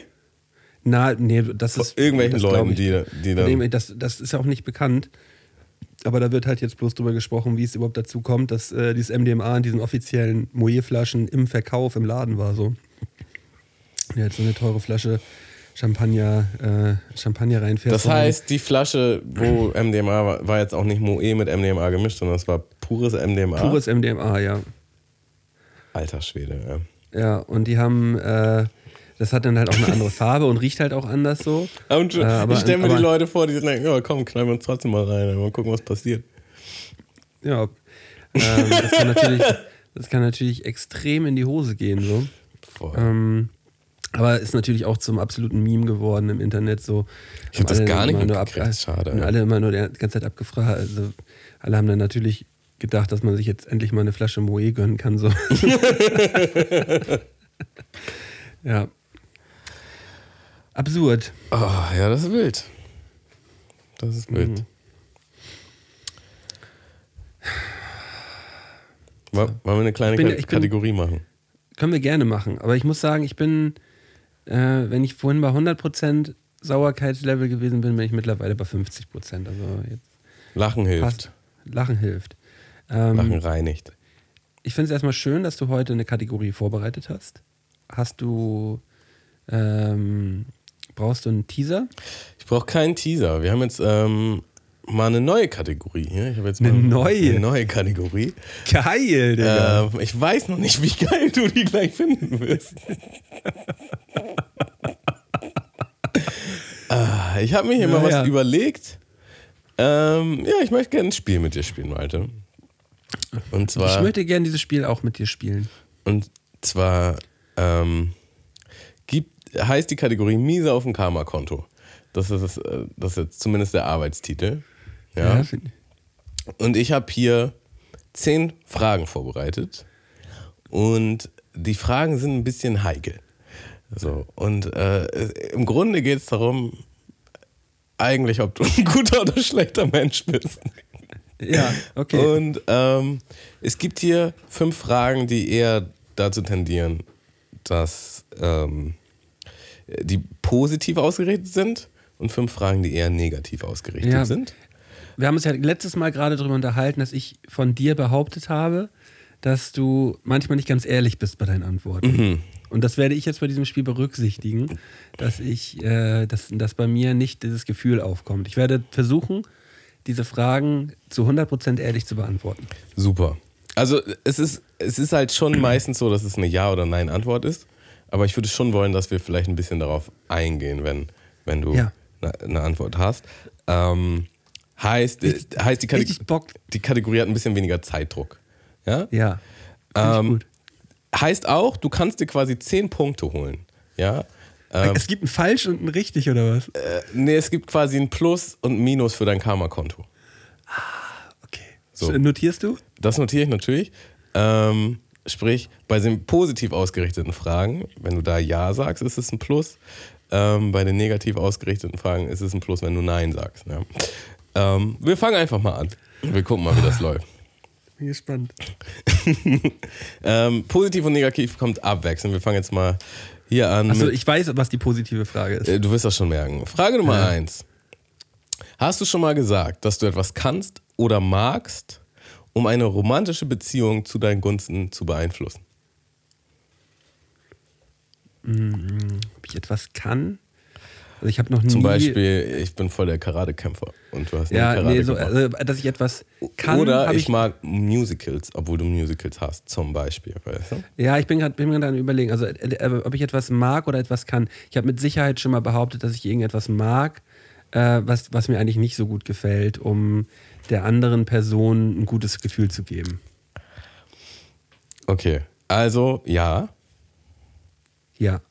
Na, nee, das Von ist. irgendwelchen das Leuten, ich. die, die Von dann. Das, das ist ja auch nicht bekannt. Aber da wird halt jetzt bloß drüber gesprochen, wie es überhaupt dazu kommt, dass äh, dieses MDMA in diesen offiziellen Moët-Flaschen im Verkauf im Laden war. So. Ja, jetzt so eine teure Flasche Champagner, äh, Champagner reinfährst. Das heißt, die Flasche, wo MDMA war, war jetzt auch nicht Moe mit MDMA gemischt, sondern es war pures MDMA. pures MDMA, ja. Alter Schwede, ja. Ja, und die haben, äh, das hat dann halt auch eine andere Farbe und riecht halt auch anders so. Und Äh, aber- ich stelle mir die aber- Leute vor, die denken, ja komm, knallen wir uns trotzdem mal rein, mal gucken, was passiert. Ja, ähm, das, kann natürlich, das kann natürlich extrem in die Hose gehen, so. Voll. Ähm, aber ist natürlich auch zum absoluten Meme geworden im Internet. So, Ich hab das gar nicht mitgekriegt, schade, Und alle immer nur die ganze Zeit abgefragt. Also, alle haben dann natürlich gedacht, dass man sich jetzt endlich mal eine Flasche Moe gönnen kann. So. ja. Absurd. Oh, ja, das ist wild. Das ist wild. Mhm. Woll- Wollen wir eine kleine bin- Ka- ich bin- Kategorie machen? Können wir gerne machen. Aber ich muss sagen, ich bin, äh, wenn ich vorhin bei 100% Sauerkeitslevel gewesen bin, bin ich mittlerweile bei 50%. Also jetzt Lachen hilft. passt. Lachen hilft. Ähm, Lachen reinigt. Ich finde es erstmal schön, dass du heute eine Kategorie vorbereitet hast. Hast du, ähm, brauchst du einen Teaser? Ich brauche keinen Teaser. Wir haben jetzt ähm, mal eine neue Kategorie hier. Ich habe jetzt Eine mal neue? Eine neue Kategorie. Geil, Digga. Ähm, ich weiß noch nicht, wie geil du die gleich finden wirst. ah, ich habe mir hier mal Naja. was überlegt. Ähm, ja, ich möchte gerne ein Spiel mit dir spielen, Malte. Und zwar. ich möchte gerne dieses Spiel auch mit dir spielen. Und zwar ähm, gibt, heißt die Kategorie Miese auf dem Karma-Konto. Das ist, äh, das ist jetzt zumindest der Arbeitstitel. Ja. find- Und ich habe hier zehn Fragen vorbereitet. Und die Fragen sind ein bisschen heikel. So, und äh, im Grunde geht es darum, eigentlich, ob du ein guter oder schlechter Mensch bist. ja okay. Und ähm, es gibt hier fünf Fragen, die eher dazu tendieren, dass ähm, die positiv ausgerichtet sind und fünf Fragen, die eher negativ ausgerichtet Ja. sind. Wir haben uns ja letztes Mal gerade darüber unterhalten, dass ich von dir behauptet habe, dass du manchmal nicht ganz ehrlich bist bei deinen Antworten. Mhm. Und das werde ich jetzt bei diesem Spiel berücksichtigen, dass ich, äh, dass, dass bei mir nicht dieses Gefühl aufkommt. Ich werde versuchen, diese Fragen zu 100% ehrlich zu beantworten. Super. Also es ist, es ist halt schon meistens so, dass es eine Ja- oder Nein-Antwort ist. Aber ich würde schon wollen, dass wir vielleicht ein bisschen darauf eingehen, wenn, wenn du Ja. eine, eine Antwort hast. Ähm, heißt, äh, heißt die, Kate- richtig Bock. die Kategorie hat ein bisschen weniger Zeitdruck. Ja? Ja. Ähm, gut. Heißt auch, du kannst dir quasi 10 Punkte holen. Ja? Ähm, es gibt ein Falsch und ein Richtig, oder was? äh, nee, es gibt quasi ein Plus und ein Minus für dein Karma-Konto. Okay. so. Notierst du? Das notiere ich natürlich. Ähm, sprich, bei den positiv ausgerichteten Fragen, wenn du da Ja sagst, ist es ein Plus. Ähm, bei den negativ ausgerichteten Fragen ist es ein Plus, wenn du Nein sagst. Ja. Ähm, wir fangen einfach mal an. Wir gucken mal, wie das läuft. Bin gespannt. Ähm, positiv und negativ kommt abwechselnd. Wir fangen jetzt mal hier an. Mit- ich weiß, was die positive Frage ist. Äh, Du wirst das schon merken. Frage Nummer Ja. eins. Hast du schon mal gesagt, dass du etwas kannst oder magst um eine romantische Beziehung zu deinen Gunsten zu beeinflussen? Ob ich etwas kann? Also ich habe noch nie. Zum Beispiel, ich bin voll der Karatekämpfer und du hast Ja, Karate nee, so, also, dass ich etwas kann. Oder hab ich, mag Musicals, obwohl du Musicals hast, zum Beispiel. Weißt du? Ja, ich bin gerade am überlegen, also äh, äh, ob ich etwas mag oder etwas kann. Ich habe mit Sicherheit schon mal behauptet, dass ich irgendetwas mag, äh, was, was mir eigentlich nicht so gut gefällt, um der anderen Person ein gutes Gefühl zu geben. Okay, also ja. Ja.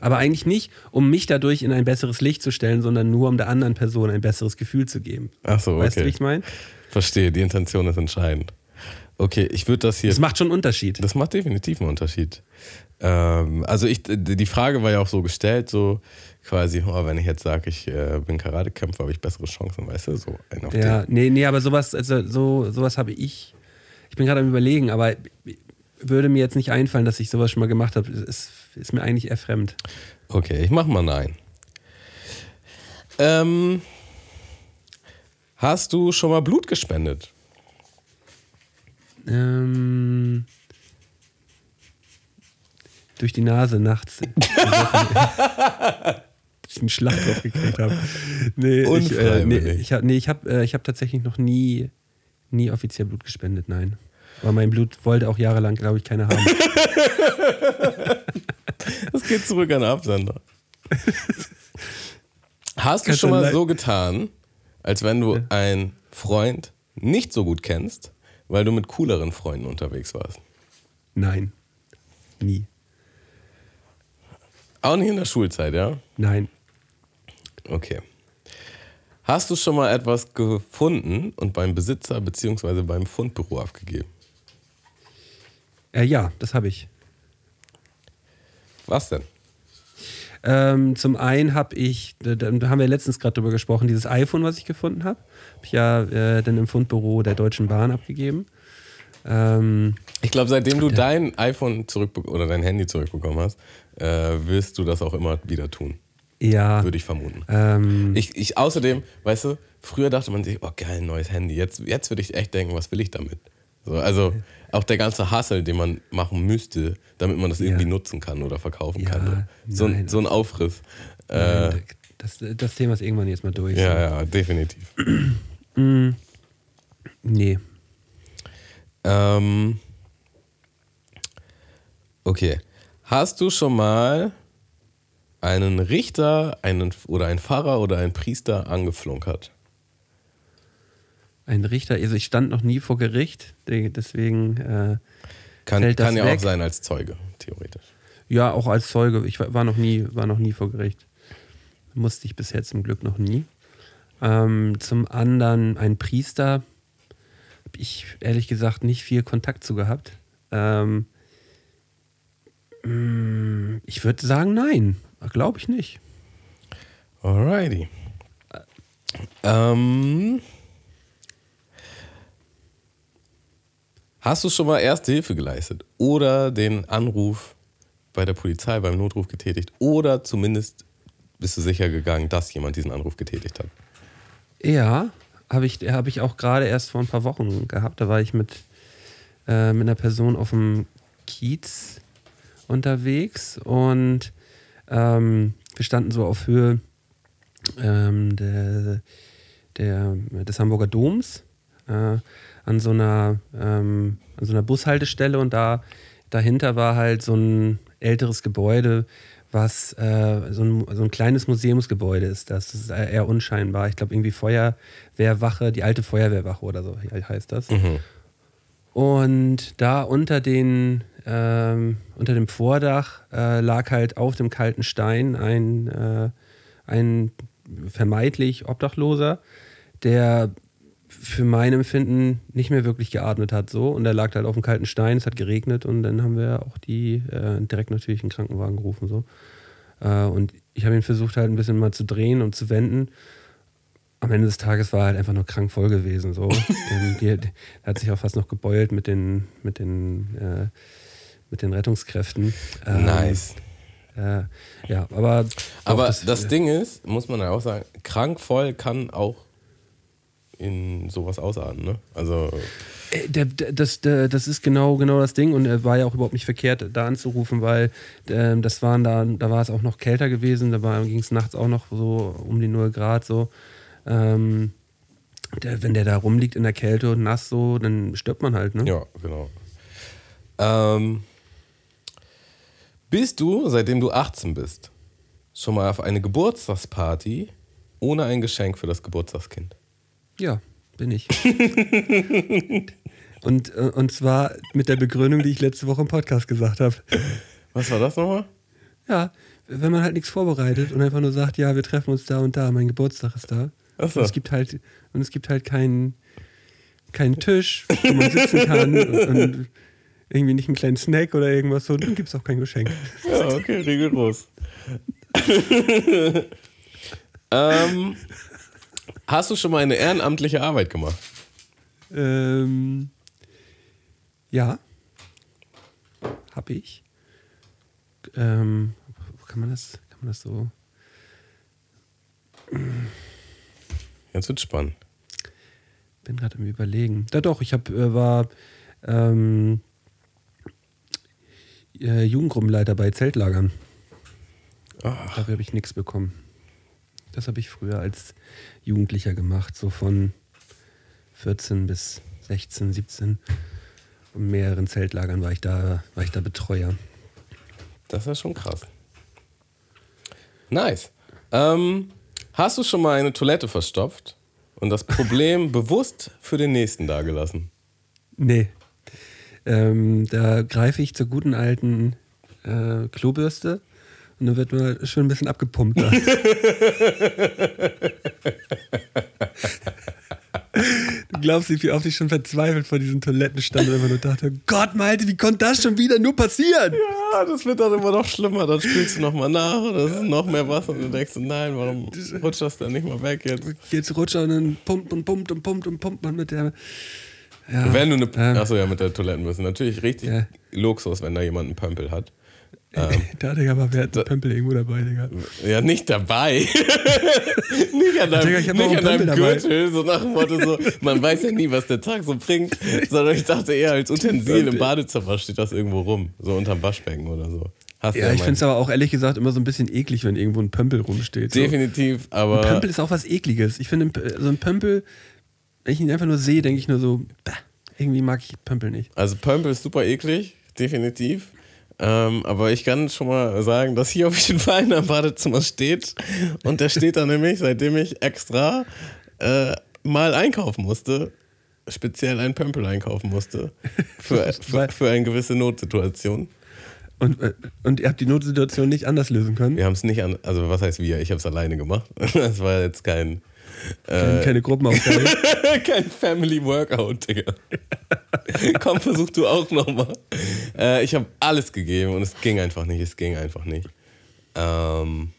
Aber eigentlich nicht, um mich dadurch in ein besseres Licht zu stellen, sondern nur um der anderen Person ein besseres Gefühl zu geben. Ach so, okay. Weißt du, wie ich meine? Verstehe, die Intention ist entscheidend. Okay, ich würde das hier. Das macht schon einen Unterschied. Das macht definitiv einen Unterschied. Ähm, also ich, die Frage war ja auch so gestellt, so quasi, oh, wenn ich jetzt sage, ich äh, bin Karatekämpfer, habe ich bessere Chancen, weißt du, so ein auf Ja, den. nee, nee, aber sowas, also so, sowas habe ich. Ich bin gerade am überlegen, aber würde mir jetzt nicht einfallen, dass ich sowas schon mal gemacht habe. Es ist mir eigentlich eher fremd. Okay, ich mach mal nein. Ähm, hast du schon mal Blut gespendet? Ähm, durch die Nase nachts. ich einen Schlag drauf gekriegt habe. Nee, ich, äh, nee, ich habe nee, ich hab, äh, ich hab tatsächlich noch nie, nie offiziell Blut gespendet, nein. Aber mein Blut wollte auch jahrelang, glaube ich, keiner haben. Das geht zurück an Absender. Hast du schon mal so getan, als wenn du einen Freund nicht so gut kennst, weil du mit cooleren Freunden unterwegs warst? Nein. Nie. Auch nicht in der Schulzeit, ja? Nein. Okay. Hast du schon mal etwas gefunden und beim Besitzer bzw. beim Fundbüro abgegeben? Äh, ja, das habe ich. Was denn? Ähm, zum einen habe ich, da, da haben wir letztens gerade drüber gesprochen, dieses iPhone, was ich gefunden habe, habe ich ja äh, dann im Fundbüro der Deutschen Bahn abgegeben. Ähm, Ich glaube, seitdem du dein iPhone zurück oder dein Handy zurückbekommen hast, äh, wirst du das auch immer wieder tun. ja. Würde ich vermuten. Ähm, Ich, ich außerdem, weißt du, früher dachte man sich, oh geil, neues Handy. Jetzt, jetzt würde ich echt denken, was will ich damit? So, also auch der ganze Hassel, den man machen müsste, damit man das irgendwie Ja. nutzen kann oder verkaufen Ja, kann. So, ein- nein. so ein Aufriss. Äh, nein, das, das Thema ist irgendwann jetzt mal durch. ja, ja, definitiv. Nee. Ähm, okay. Hast du schon mal einen Richter einen, oder einen Pfarrer oder einen Priester angeflunkert? Ein Richter, also ich stand noch nie vor Gericht, de- deswegen, äh, Kann, kann ja weg? auch sein als Zeuge, theoretisch. ja, auch als Zeuge. Ich war war noch nie, war noch nie vor Gericht. Musste ich bisher zum Glück noch nie. Ähm, zum anderen ein Priester, habe ich ehrlich gesagt nicht viel Kontakt zu gehabt. Ähm, mm, ich würde sagen, nein. Glaube ich nicht. Alrighty. Ähm, hast du schon mal Erste Hilfe geleistet oder den Anruf bei der Polizei beim Notruf getätigt oder zumindest bist du sicher gegangen, dass jemand diesen Anruf getätigt hat? Ja, habe ich, hab ich auch gerade erst vor ein paar Wochen gehabt. Da war ich mit, äh, mit einer Person auf dem Kiez unterwegs und ähm, wir standen so auf Höhe ähm, der, der, des Hamburger Doms äh, an, so einer, ähm, an so einer Bushaltestelle und da dahinter war halt so ein älteres Gebäude, was äh, so, ein, so ein kleines Museumsgebäude ist. Das ist eher unscheinbar. Ich glaube, irgendwie Feuerwehrwache, die alte Feuerwehrwache oder so heißt das. Und da unter, den, ähm, unter dem Vordach äh, lag halt auf dem kalten Stein ein, äh, ein vermeintlich Obdachloser, der für mein Empfinden nicht mehr wirklich geatmet hat. So. Und er lag halt auf dem kalten Stein, es hat geregnet und dann haben wir auch die äh, direkt natürlich einen Krankenwagen gerufen. So. Äh, und ich habe ihn versucht halt ein bisschen mal zu drehen und zu wenden. Am Ende des Tages war er halt einfach nur krank voll gewesen. So. Denn die, die, er hat sich auch fast noch gebeult mit den, mit den, äh, mit den Rettungskräften. Ähm, nice. Äh, ja, aber. Aber das, Ding ist, muss man ja auch sagen, krank voll kann auch in sowas ausarten. Ne? Also Äh, Der, der, das, der, das ist genau, genau das Ding und er war ja auch überhaupt nicht verkehrt, da anzurufen, weil ähm, das waren da, da war es auch noch kälter gewesen, da ging es nachts auch noch so um die 0 Grad so. Ähm, wenn der da rumliegt in der Kälte und nass so, dann stirbt man halt, ne? Ja, genau. Ähm, bist du, seitdem du 18 bist, schon mal auf eine Geburtstagsparty ohne ein Geschenk für das Geburtstagskind? Ja, bin ich. und, äh, und zwar mit der Begründung, die ich letzte Woche im Podcast gesagt habe. Was war das nochmal? Ja, wenn man halt nichts vorbereitet und einfach nur sagt, ja, wir treffen uns da und da, mein Geburtstag ist da. Ach so. Und es gibt halt, und es gibt halt keinen keinen Tisch, wo man sitzen kann und, und irgendwie nicht einen kleinen Snack oder irgendwas so, dann gibt es auch kein Geschenk. Ja, okay, rigoros. ähm, hast du schon mal eine ehrenamtliche Arbeit gemacht? Ähm, ja, habe ich. Ähm, kann man das, kann man das so? Jetzt wird spannend. Bin gerade im Überlegen. Ja, doch, ich hab, äh, war ähm, äh, Jugendgruppenleiter bei Zeltlagern. Dafür habe ich nichts bekommen. Das habe ich früher als Jugendlicher gemacht, so von 14 bis 16, 17. In mehreren Zeltlagern war ich da, war ich da Betreuer. Das ist schon krass. Nice. Ähm, hast du schon mal eine Toilette verstopft und das Problem bewusst für den nächsten dagelassen? Nee. Ähm, da greife ich zur guten alten äh, Klobürste und dann wird mal schön ein bisschen abgepumpt. Du glaubst nicht, wie oft ich schon verzweifelt vor diesen Toiletten stand und immer nur dachte, Gott Malte, wie konnte das schon wieder nur passieren? Ja, das wird dann immer noch schlimmer. Dann spielst du nochmal nach und es ist noch mehr Wasser und du denkst, nein, warum rutscht das denn nicht mal weg jetzt? Jetzt rutscht er und dann pumpt und pumpt und pumpt und pumpt man mit der... Ja, Wenn du eine, ähm, achso, ja, mit der Toilettenbüste. Natürlich richtig Ja. Luxus, wenn da jemand einen Pömpel hat. da, Digga, aber wer hat Pömpel irgendwo dabei, Digga? Ja, nicht dabei. nicht an deinem, Digga, nicht an deinem. Gürtel, so nach dem Motto so, man weiß ja nie, was der Tag so bringt, sondern ich dachte eher als Utensil im Badezimmer steht das irgendwo rum, so unterm Waschbecken oder so. Hast du Ja, ich finde es aber auch ehrlich gesagt immer so ein bisschen eklig, wenn irgendwo ein Pömpel rumsteht. So. Definitiv, aber Pömpel ist auch was Ekliges. Ich finde, so ein Pömpel, wenn ich ihn einfach nur sehe, denke ich nur so, bah, irgendwie mag ich Pömpel nicht. also Pömpel ist super eklig, definitiv. Ähm, aber ich kann schon mal sagen, dass hier auf jeden Fall in einem Badezimmer steht. Und der steht da nämlich, seitdem ich extra äh, mal einkaufen musste, speziell einen Pömpel einkaufen musste. Für, für, für eine gewisse Notsituation. Und, äh, und ihr habt die Notsituation nicht anders lösen können? Wir haben es nicht an, also was heißt wir? Ich habe es alleine gemacht. Das war jetzt kein, Keine, keine Gruppenaufgabe. kein Family Workout, Digga. Komm, versuch du auch nochmal. Äh, ich habe alles gegeben und es ging einfach nicht. Es ging einfach nicht. Ähm,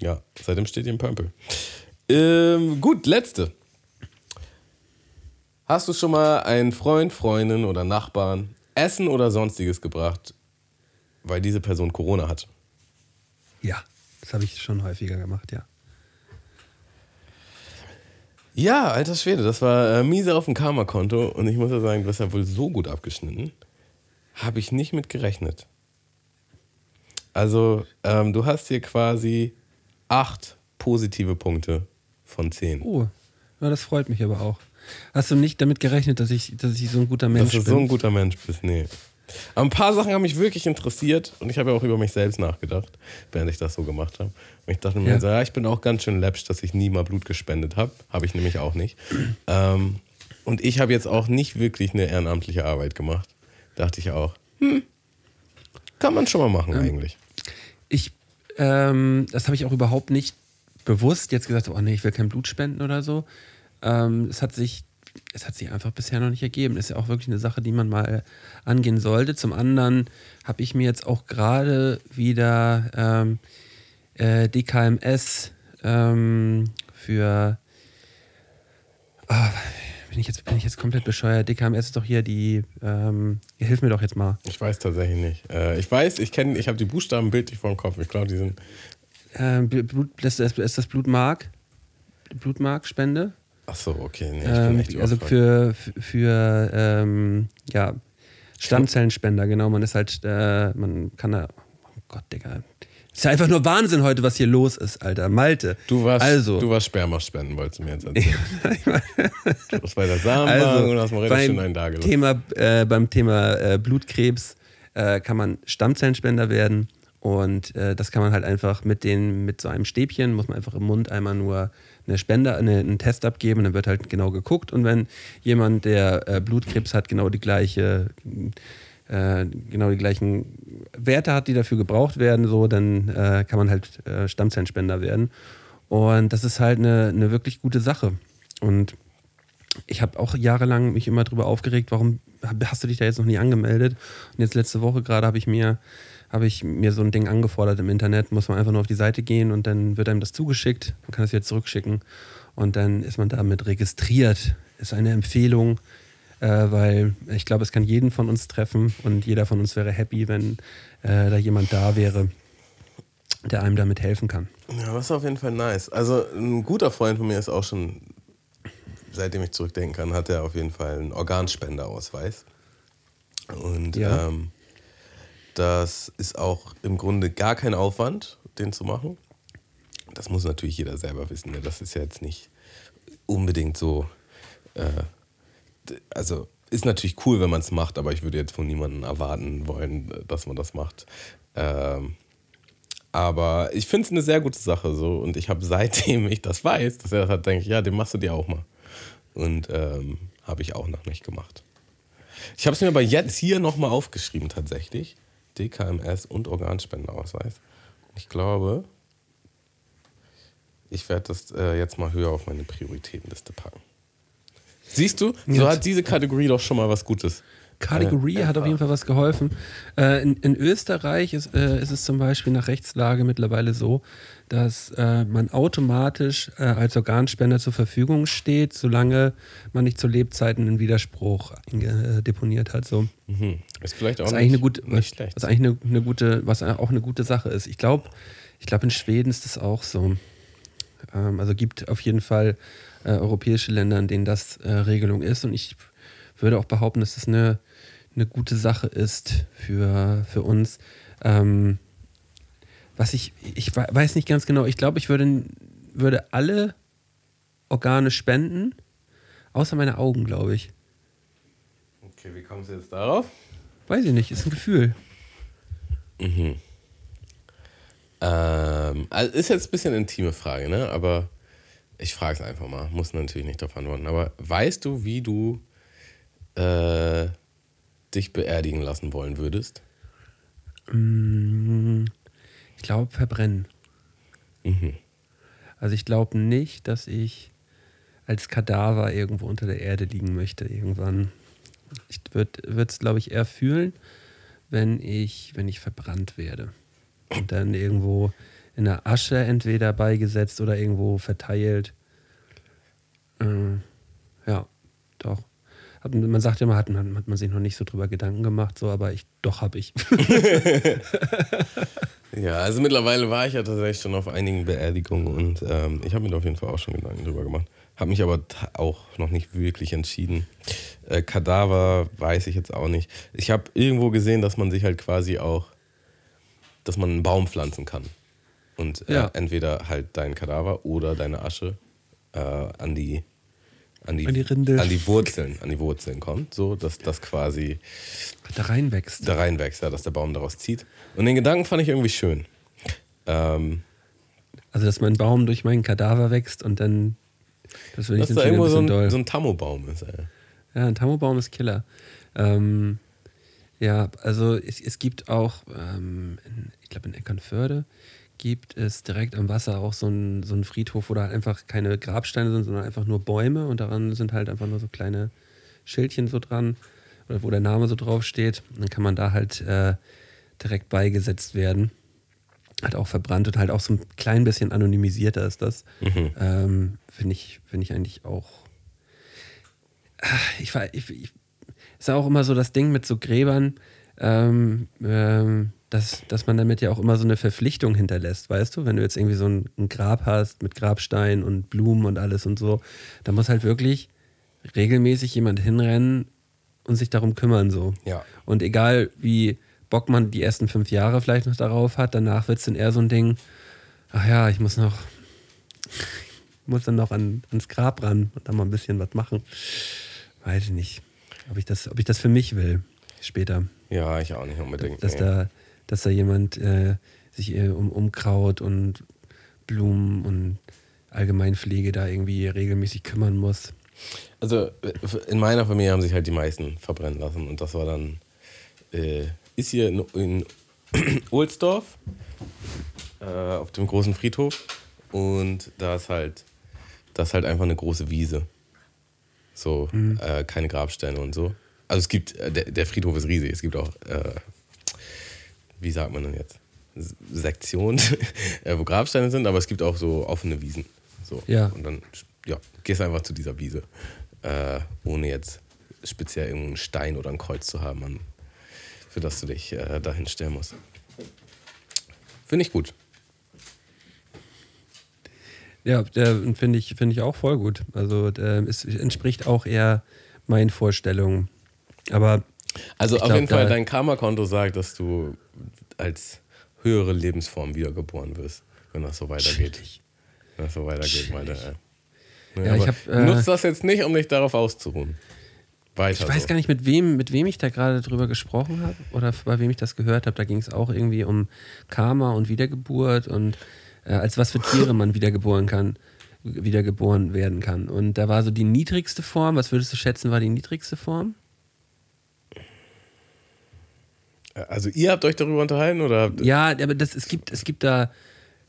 ja, seitdem steht hier ein Pömpel. Ähm, gut, letzte. Hast du schon mal einen Freund, Freundin oder Nachbarn Essen oder sonstiges gebracht, weil diese Person Corona hat? ja, das habe ich schon häufiger gemacht, ja. Ja, alter Schwede, das war äh, miese auf dem Karma-Konto und ich muss ja sagen, du hast ja wohl so gut abgeschnitten. Habe ich nicht mit gerechnet. Also, ähm, du hast hier quasi acht positive Punkte von zehn. Oh, ja, das freut mich aber auch. Hast du nicht damit gerechnet, dass ich, dass ich so ein guter Mensch Dass du bin? so ein guter Mensch bist, nee. Aber ein paar Sachen haben mich wirklich interessiert und ich habe ja auch über mich selbst nachgedacht, während ich das so gemacht habe. Und ich dachte mir, Ja. so, ja, ich bin auch ganz schön läppsch, dass ich nie mal Blut gespendet habe. Habe ich nämlich auch nicht. ähm, und ich habe jetzt auch nicht wirklich eine ehrenamtliche Arbeit gemacht. Dachte ich auch, hm, kann man schon mal machen eigentlich. ich, ähm, das habe ich auch überhaupt nicht bewusst jetzt gesagt, oh nee, ich will kein Blut spenden oder so. Ähm, es hat sich, es hat sich einfach bisher noch nicht ergeben. Ist ja auch wirklich eine Sache, die man mal angehen sollte. Zum anderen habe ich mir jetzt auch gerade wieder ähm, äh, DKMS ähm, für Ah, bin ich jetzt bin ich jetzt komplett bescheuert. DKMS ist doch hier die ähm, hilf mir doch jetzt mal. Ich weiß tatsächlich nicht. Äh, ich weiß, ich kenne, ich habe die Buchstaben bildlich vor dem Kopf. Ich glaube, die sind. Ähm, Blut, ist das Blutmark? Blutmarkspende? Ach so, okay. Nee, ich bin Ähm, echt also für, für, ähm, ja, Stammzellenspender, genau. Man ist halt, äh, man kann da, oh Gott, Digga. Ist ja einfach nur Wahnsinn heute, was hier los ist, Alter. Malte. Du warst, also, du warst Sperma-Spenden, wolltest du mir jetzt erzählen. du warst bei der Samenbank also und hast mal richtig schön beim einen gelassen. Thema, äh, beim Thema äh, Blutkrebs äh, kann man Stammzellenspender werden. Und äh, das kann man halt einfach mit, den, mit so einem Stäbchen, muss man einfach im Mund einmal nur eine Spender, eine, einen Test abgeben, dann wird halt genau geguckt. Und wenn jemand, der äh, Blutkrebs hat, genau die gleiche, äh, genau die gleichen Werte hat, die dafür gebraucht werden, so, dann äh, kann man halt äh, Stammzellenspender werden. Und das ist halt eine, eine wirklich gute Sache. Und ich habe auch jahrelang mich immer darüber aufgeregt, warum hast du dich da jetzt noch nie angemeldet? Und jetzt letzte Woche gerade habe ich mir habe ich mir so ein Ding angefordert im Internet, muss man einfach nur auf die Seite gehen und dann wird einem das zugeschickt, man kann es wieder zurückschicken und dann ist man damit registriert. Ist eine Empfehlung, äh, weil ich glaube, es kann jeden von uns treffen und jeder von uns wäre happy, wenn äh, da jemand da wäre, der einem damit helfen kann. Ja, das ist auf jeden Fall nice. Also ein guter Freund von mir ist auch schon, seitdem ich zurückdenken kann, hat er auf jeden Fall einen Organspenderausweis. Und Ja. ähm, das ist auch im Grunde gar kein Aufwand, den zu machen. Das muss natürlich jeder selber wissen. Ne? Das ist ja jetzt nicht unbedingt so. Äh, also ist natürlich cool, wenn man es macht, aber ich würde jetzt von niemandem erwarten wollen, dass man das macht. Ähm, aber ich finde es eine sehr gute Sache so und ich habe seitdem ich das weiß, dass er das hat, denke ich, ja, den machst du dir auch mal. Und ähm, habe ich auch noch nicht gemacht. Ich habe es mir aber jetzt hier nochmal aufgeschrieben tatsächlich. DKMS und Organspenderausweis. Ich glaube, ich werde das äh, jetzt mal höher auf meine Prioritätenliste packen. Siehst du, so hat diese Kategorie doch schon mal was Gutes. Kategorie Äh, hat auf jeden Fall was geholfen. Äh, in, in Österreich ist, äh, ist es zum Beispiel nach Rechtslage mittlerweile so, dass äh, man automatisch äh, als Organspender zur Verfügung steht, solange man nicht zu Lebzeiten einen Widerspruch äh, deponiert hat. So. Mhm. Ist vielleicht auch Was nicht, eigentlich eine gute, nicht schlecht. was eigentlich eine, eine gute, was auch eine gute Sache ist. Ich glaube, ich glaube in Schweden ist das auch so. Ähm, also gibt auf jeden Fall äh, europäische Länder, in denen das Regelung ist. Und ich würde auch behaupten, dass das eine, eine gute Sache ist für, für uns. Ähm, was ich, ich we- weiß nicht ganz genau, ich glaube, ich würde, würde alle Organe spenden, außer meine Augen, glaube ich. Okay, wie kommst du jetzt darauf? Weiß ich nicht, ist ein Gefühl. Ähm, also ist jetzt ein bisschen eine intime Frage, ne? Aber ich frage es einfach mal. Muss natürlich nicht darauf antworten. Aber weißt du, wie du äh, dich beerdigen lassen wollen würdest? Mm, Ich glaube, verbrennen. Mhm. Also ich glaube nicht, dass ich als Kadaver irgendwo unter der Erde liegen möchte irgendwann. Ich würde es, glaube ich, eher fühlen, wenn ich, wenn ich verbrannt werde. Und dann irgendwo in der Asche entweder beigesetzt oder irgendwo verteilt. Äh, ja, doch. Hat, man sagt ja immer, hat man, hat man sich noch nicht so drüber Gedanken gemacht, so, aber ich, doch habe ich. Ja, also mittlerweile war ich ja tatsächlich schon auf einigen Beerdigungen und ähm, ich habe mir da auf jeden Fall auch schon Gedanken drüber gemacht. Habe mich aber auch noch nicht wirklich entschieden. Äh, Kadaver weiß ich jetzt auch nicht. Ich habe irgendwo gesehen, dass man sich halt quasi auch, dass man einen Baum pflanzen kann. Und äh, Ja. entweder halt dein Kadaver oder deine Asche äh, an die an die, An die Rinde. an die Wurzeln, an die Wurzeln kommt, so dass das quasi da reinwächst. da reinwächst, ja, dass der Baum daraus zieht. Und den Gedanken fand ich irgendwie schön. Ähm, Also, dass mein Baum durch meinen Kadaver wächst und dann. Das ich dass da ein irgendwo so bisschen doll. ein, so ein Tammo-Baum ist. Ey. ja, ein Tammobaum ist Killer. Ähm, ja, also es, es gibt auch, ähm, in, ich glaube in Eckernförde, gibt es direkt am Wasser auch so einen so einen Friedhof, wo da einfach keine Grabsteine sind, sondern einfach nur Bäume und daran sind halt einfach nur so kleine Schildchen so dran, oder wo der Name so drauf steht. Und dann kann man da halt äh, direkt beigesetzt werden. Halt auch verbrannt und halt auch so ein klein bisschen anonymisierter ist das. Ähm, Finde ich, find ich eigentlich auch. Ich, war- ich, ich, ist ja auch immer so das Ding mit so Gräbern. Ähm, ähm, dass, dass man damit ja auch immer so eine Verpflichtung hinterlässt, weißt du? Wenn du jetzt irgendwie so ein, ein Grab hast mit Grabstein und Blumen und alles und so, da muss halt wirklich regelmäßig jemand hinrennen und sich darum kümmern, so. Ja. Und egal wie Bock man die ersten fünf Jahre vielleicht noch darauf hat, danach wird es dann eher so ein Ding, ach ja, ich muss noch, ich muss dann noch an, ans Grab ran und dann mal ein bisschen was machen. Weiß ich nicht, ob ich das, ob ich das für mich will später. Ja, ich auch nicht unbedingt. Dass nee. da, dass da jemand äh, sich äh, um Umkraut und Blumen und Allgemeinpflege da irgendwie regelmäßig kümmern muss. Also äh, in meiner Familie haben sich halt die meisten verbrennen lassen und das war dann, äh, ist hier in, in Ohlsdorf äh, auf dem großen Friedhof und da ist halt, das ist halt einfach eine große Wiese. So, äh, keine Grabsteine und so. Also es gibt, äh, der, der Friedhof ist riesig, es gibt auch, wie sagt man denn jetzt? S- Sektionen, äh, wo Grabsteine sind, aber es gibt auch so offene Wiesen. So. Ja. Und dann ja, gehst einfach zu dieser Wiese, äh, ohne jetzt speziell irgendeinen Stein oder ein Kreuz zu haben, an, für das du dich äh, dahin stellen musst. Finde ich gut. Ja, finde ich, finde ich auch voll gut. Also es entspricht auch eher meinen Vorstellungen. Aber Also Ich auf glaub, jeden Fall, dein Karma-Konto sagt, dass du als höhere Lebensform wiedergeboren wirst, wenn das so weitergeht. Wenn das so weitergeht, meine. Äh. Ja, ich hab, äh, nutzt das jetzt nicht, um dich darauf auszuruhen. Weiter Ich weiß so. gar nicht, mit wem, mit wem ich da gerade drüber gesprochen habe oder bei wem ich das gehört habe. Da ging es auch irgendwie um Karma und Wiedergeburt und äh, als was für Tiere man wiedergeboren kann, wiedergeboren werden kann. Und da war so die niedrigste Form. Was würdest du schätzen, war die niedrigste Form? Also ihr habt euch darüber unterhalten oder habt, Ja, aber das, es gibt, es gibt da,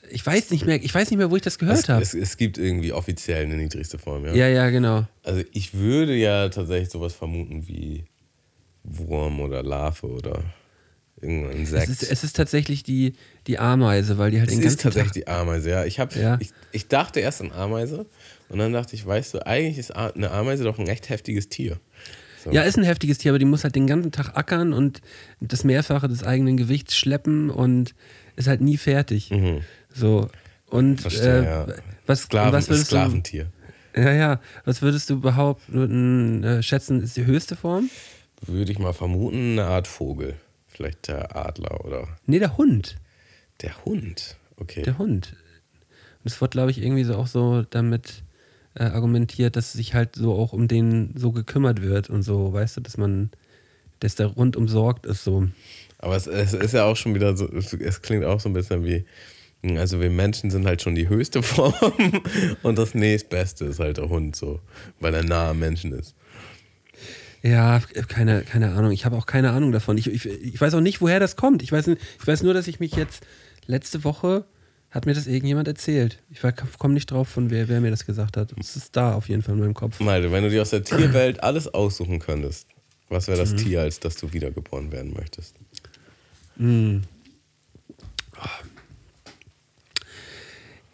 ich weiß nicht mehr, ich weiß nicht mehr, wo ich das es, gehört habe. es, es gibt irgendwie offiziell eine niedrigste Form, ja? Ja, ja, genau. Also ich würde ja tatsächlich sowas vermuten wie Wurm oder Larve oder irgendein Es Insekt. ist, es ist tatsächlich die, die Ameise, weil die halt Es den ist ganzen tatsächlich Tag die Ameise, ja. Ich, hab, Ja. Ich, ich dachte erst an Ameise und dann dachte ich, weißt du, eigentlich ist eine Ameise doch ein echt heftiges Tier. So. Ja, ist ein heftiges Tier, aber die muss halt den ganzen Tag ackern und das Mehrfache des eigenen Gewichts schleppen und ist halt nie fertig. So. Und Mhm. Verstehe, äh, ja. was, Sklaven, was würdest Sklaventier. du. Ja, ja. Was würdest du behaupten, äh, schätzen, ist die höchste Form? Würde ich mal vermuten, eine Art Vogel. Vielleicht der Adler oder Nee, der Hund. der Hund. Okay. Der Hund. Und es wird, glaube ich, irgendwie so auch so damit äh, argumentiert, dass sich halt so auch um den so gekümmert wird und so, weißt du, dass man, dass der rundum sorgt ist so. Aber es, es ist ja auch schon wieder so, es, klingt auch so ein bisschen wie, also wir Menschen sind halt schon die höchste Form und das nächstbeste ist halt der Hund so, weil er nah am Menschen ist. Ja, keine, keine Ahnung. Ich habe auch keine Ahnung davon. Ich, ich, ich weiß auch nicht, woher das kommt. Ich weiß, ich weiß nur, dass ich mich jetzt letzte Woche hat mir das irgendjemand erzählt. Ich komme nicht drauf, von wer, wer mir das gesagt hat. Es ist da auf jeden Fall in meinem Kopf. Malte, wenn du dir aus der Tierwelt alles aussuchen könntest, was wäre das Tier, als dass du wiedergeboren werden möchtest?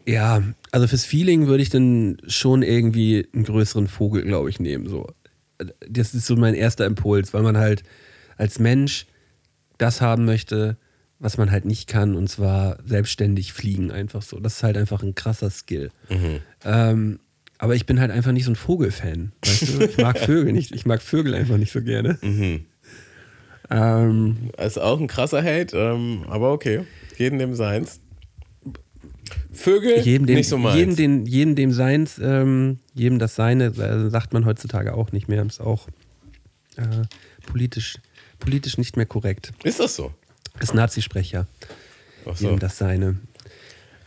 Ja, also fürs Feeling würde ich dann schon irgendwie einen größeren Vogel, glaube ich, nehmen. So. Das ist so mein erster Impuls, weil man halt als Mensch das haben möchte, was man halt nicht kann, und zwar selbstständig fliegen einfach so. Das ist halt einfach ein krasser Skill. Ähm, aber ich bin halt einfach nicht so ein Vogelfan. Weißt du? Ich mag Vögel nicht. Ich mag Vögel einfach nicht so gerne. Ähm, Das ist auch ein krasser Hate, ähm, aber okay. Jeden dem seins. Vögel, jedem, dem, nicht so meins. jedem, den, jedem dem Seins, ähm, jedem das Seine, äh, sagt man heutzutage auch nicht mehr. Ist auch äh, politisch, politisch nicht mehr korrekt. ist das so? Ist Nazisprecher. Ach so. Jedem das Seine.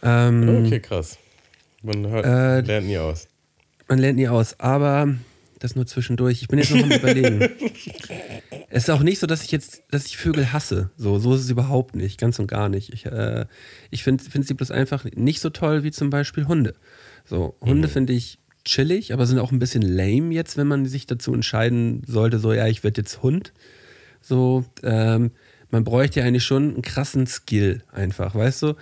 Ähm, Okay, krass. Man hört, Äh, lernt nie aus. Man lernt nie aus, aber das nur zwischendurch. Ich bin jetzt noch am überlegen. es ist auch nicht so, dass ich jetzt, dass ich Vögel hasse. So, so ist es überhaupt nicht, ganz und gar nicht. Ich, äh, ich finde find sie bloß einfach nicht so toll wie zum Beispiel Hunde. So, Hunde finde ich chillig, aber sind auch ein bisschen lame jetzt, wenn man sich dazu entscheiden sollte, so, ja, ich werde jetzt Hund. So, ähm, man bräuchte ja eigentlich schon einen krassen Skill einfach, weißt du?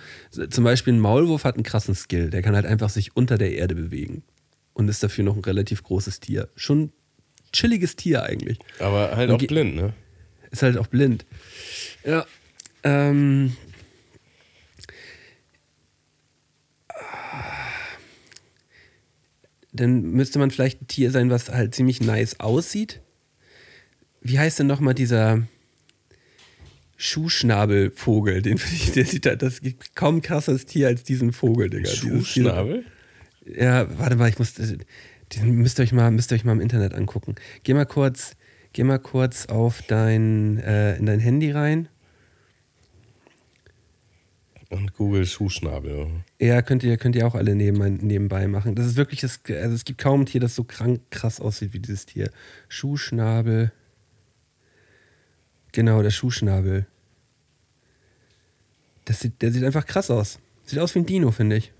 Zum Beispiel ein Maulwurf hat einen krassen Skill. Der kann halt einfach sich unter der Erde bewegen und ist dafür noch ein relativ großes Tier. Schon chilliges Tier eigentlich. Aber halt Und auch blind, ne? Ist halt auch blind. Ja. Ähm, dann müsste man vielleicht ein Tier sein, was halt ziemlich nice aussieht. Wie heißt denn nochmal dieser Schuhschnabelvogel? Den finde ich, der sieht da, das gibt kaum krasses Tier als diesen Vogel, Digga. Dieses Schuhschnabel? Ja, warte mal, ich muss. Den müsst ihr euch mal, müsst ihr euch mal im Internet angucken. Geh mal kurz, geh mal kurz auf dein, äh, in dein Handy rein. Und Google Schuhschnabel. Ja, könnt ihr, könnt ihr auch alle neben, nebenbei machen. Das ist wirklich das, also es gibt kaum ein Tier, das so krank krass aussieht wie dieses Tier. Schuhschnabel. Genau, der Schuhschnabel. Das sieht, der sieht einfach krass aus. Sieht aus wie ein Dino, finde ich.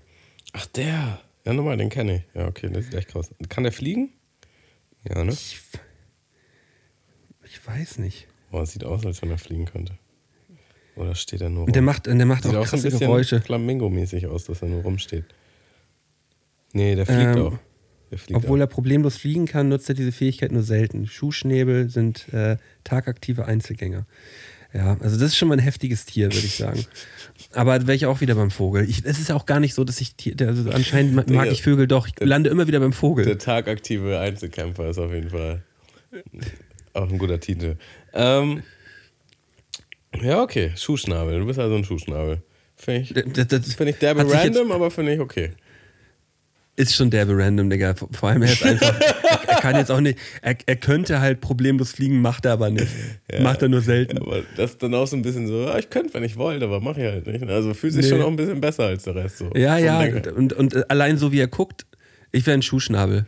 Ach, der. Ja, nochmal, den kenne ich. Ja, okay, der sieht echt krass. Kann der fliegen? Ja, ne? Ich, ich weiß nicht. Boah, das sieht aus, als wenn er fliegen könnte. Oder steht er nur Und der rum? macht, der macht Sieht auch auch so ein krasse bisschen Geräusche. Flamingo-mäßig aus, dass er nur rumsteht. Nee, der fliegt Ähm, auch. Obwohl er problemlos fliegen kann, nutzt er diese Fähigkeit nur selten. Schuhschnäbel sind äh, tagaktive Einzelgänger. Ja, also das ist schon mal ein heftiges Tier, würde ich sagen. Aber wäre ich auch wieder beim Vogel. Es ist ja auch gar nicht so, dass ich Tier, also anscheinend ma- mag ich Vögel doch. Ich lande immer wieder beim Vogel. Der tagaktive Einzelkämpfer ist auf jeden Fall auch ein guter Titel. Ähm, ja, okay. Schuhschnabel. Du bist also ein Schuhschnabel. Finde ich, Das, das find ich derbe sich jetzt- random, aber finde ich okay. Ist schon derbe random, Digga. Vor allem er ist einfach, er, er kann jetzt auch nicht, er, er könnte halt problemlos fliegen, macht er aber nicht. Macht er nur selten. Aber das ist dann auch so ein bisschen so, ja, ich könnte, wenn ich wollte, aber mache ich halt nicht. Also fühlt sich Nee. schon auch ein bisschen besser als der Rest. So. Ja, ja, und, und, und allein so wie er guckt, ich wäre ein Schuhschnabel.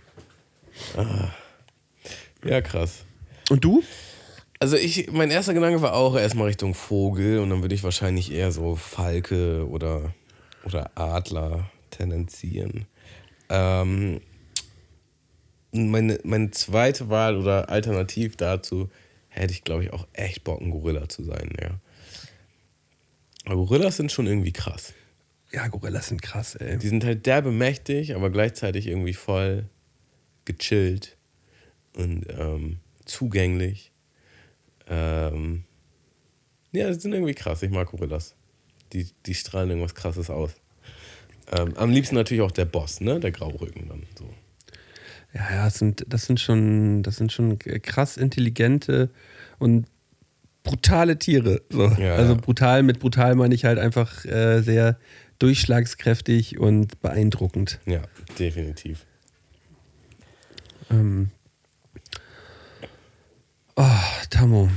Ja, krass. Und du? Also ich, mein erster Gedanke war auch erstmal Richtung Vogel und dann würde ich wahrscheinlich eher so Falke oder, oder Adler tendenzieren. Ähm, meine, meine zweite Wahl oder alternativ dazu hätte ich, glaube ich, auch echt Bock, ein Gorilla zu sein, ja. Aber Gorillas sind schon irgendwie krass. Ja, Gorillas sind krass, ey. Die sind halt derbe mächtig, aber gleichzeitig irgendwie voll gechillt und ähm, zugänglich. Ähm, ja, die sind irgendwie krass. Ich mag Gorillas. Die, die strahlen irgendwas krasses aus. Ähm, am liebsten natürlich auch der Boss, ne? Der Graurücken dann so. Ja, ja, das sind, das sind schon, das sind schon krass intelligente und brutale Tiere. So. Ja, also ja. brutal, mit brutal meine ich halt einfach äh, sehr durchschlagskräftig und beeindruckend. Ja, definitiv. Ähm. Oh, Tammo.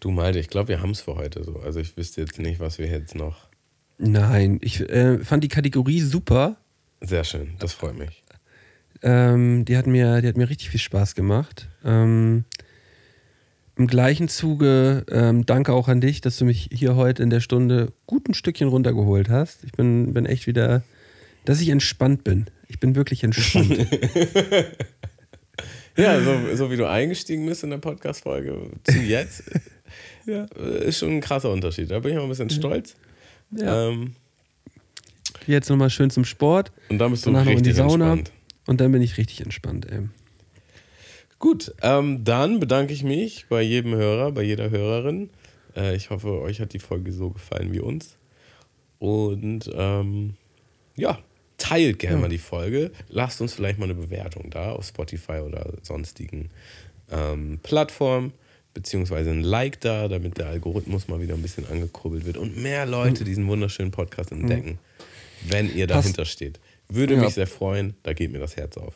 Du Malte, ich glaube, wir haben es für heute so. Also ich wüsste jetzt nicht, was wir jetzt noch. Nein, ich äh, fand die Kategorie super. Sehr schön, das freut mich. Ähm, die, hat mir, die hat mir richtig viel Spaß gemacht. Ähm, Im gleichen Zuge ähm, danke auch an dich, dass du mich hier heute in der Stunde gut ein Stückchen runtergeholt hast. Ich bin, bin echt wieder, dass ich entspannt bin. Ich bin wirklich entspannt. Ja, so, so wie du eingestiegen bist in der Podcast-Folge zu jetzt, Ja. äh, ist schon ein krasser Unterschied. Da bin ich auch ein bisschen stolz. Ja. Ähm, Jetzt nochmal schön zum Sport und dann bist du Danach richtig Sauna. entspannt. und dann bin ich richtig entspannt. Ey. Gut, ähm, dann bedanke ich mich bei jedem Hörer, bei jeder Hörerin. Äh, ich hoffe, euch hat die Folge so gefallen wie uns. Und ähm, ja, teilt gerne mal die Folge. Lasst uns vielleicht mal eine Bewertung da auf Spotify oder sonstigen ähm, Plattformen. Beziehungsweise ein Like da, damit der Algorithmus mal wieder ein bisschen angekurbelt wird und mehr Leute diesen wunderschönen Podcast entdecken, wenn ihr Passt. dahinter steht. Würde Ja. mich sehr freuen, da geht mir das Herz auf.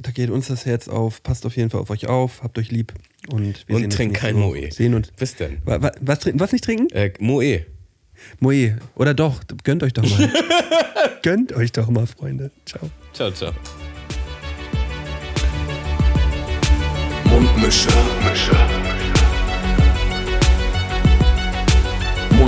Da geht uns das Herz auf. Passt auf jeden Fall auf euch auf. Habt euch lieb. Und, wir Und sehen uns trinkt kein. Moe. Sehen uns. Bis denn. Wa- wa- Was, trinken- was nicht trinken? Äh, Moe. Moe. Oder doch. Gönnt euch doch mal. Gönnt euch doch mal, Freunde. Ciao. Ciao, ciao. Mundmische. Mische.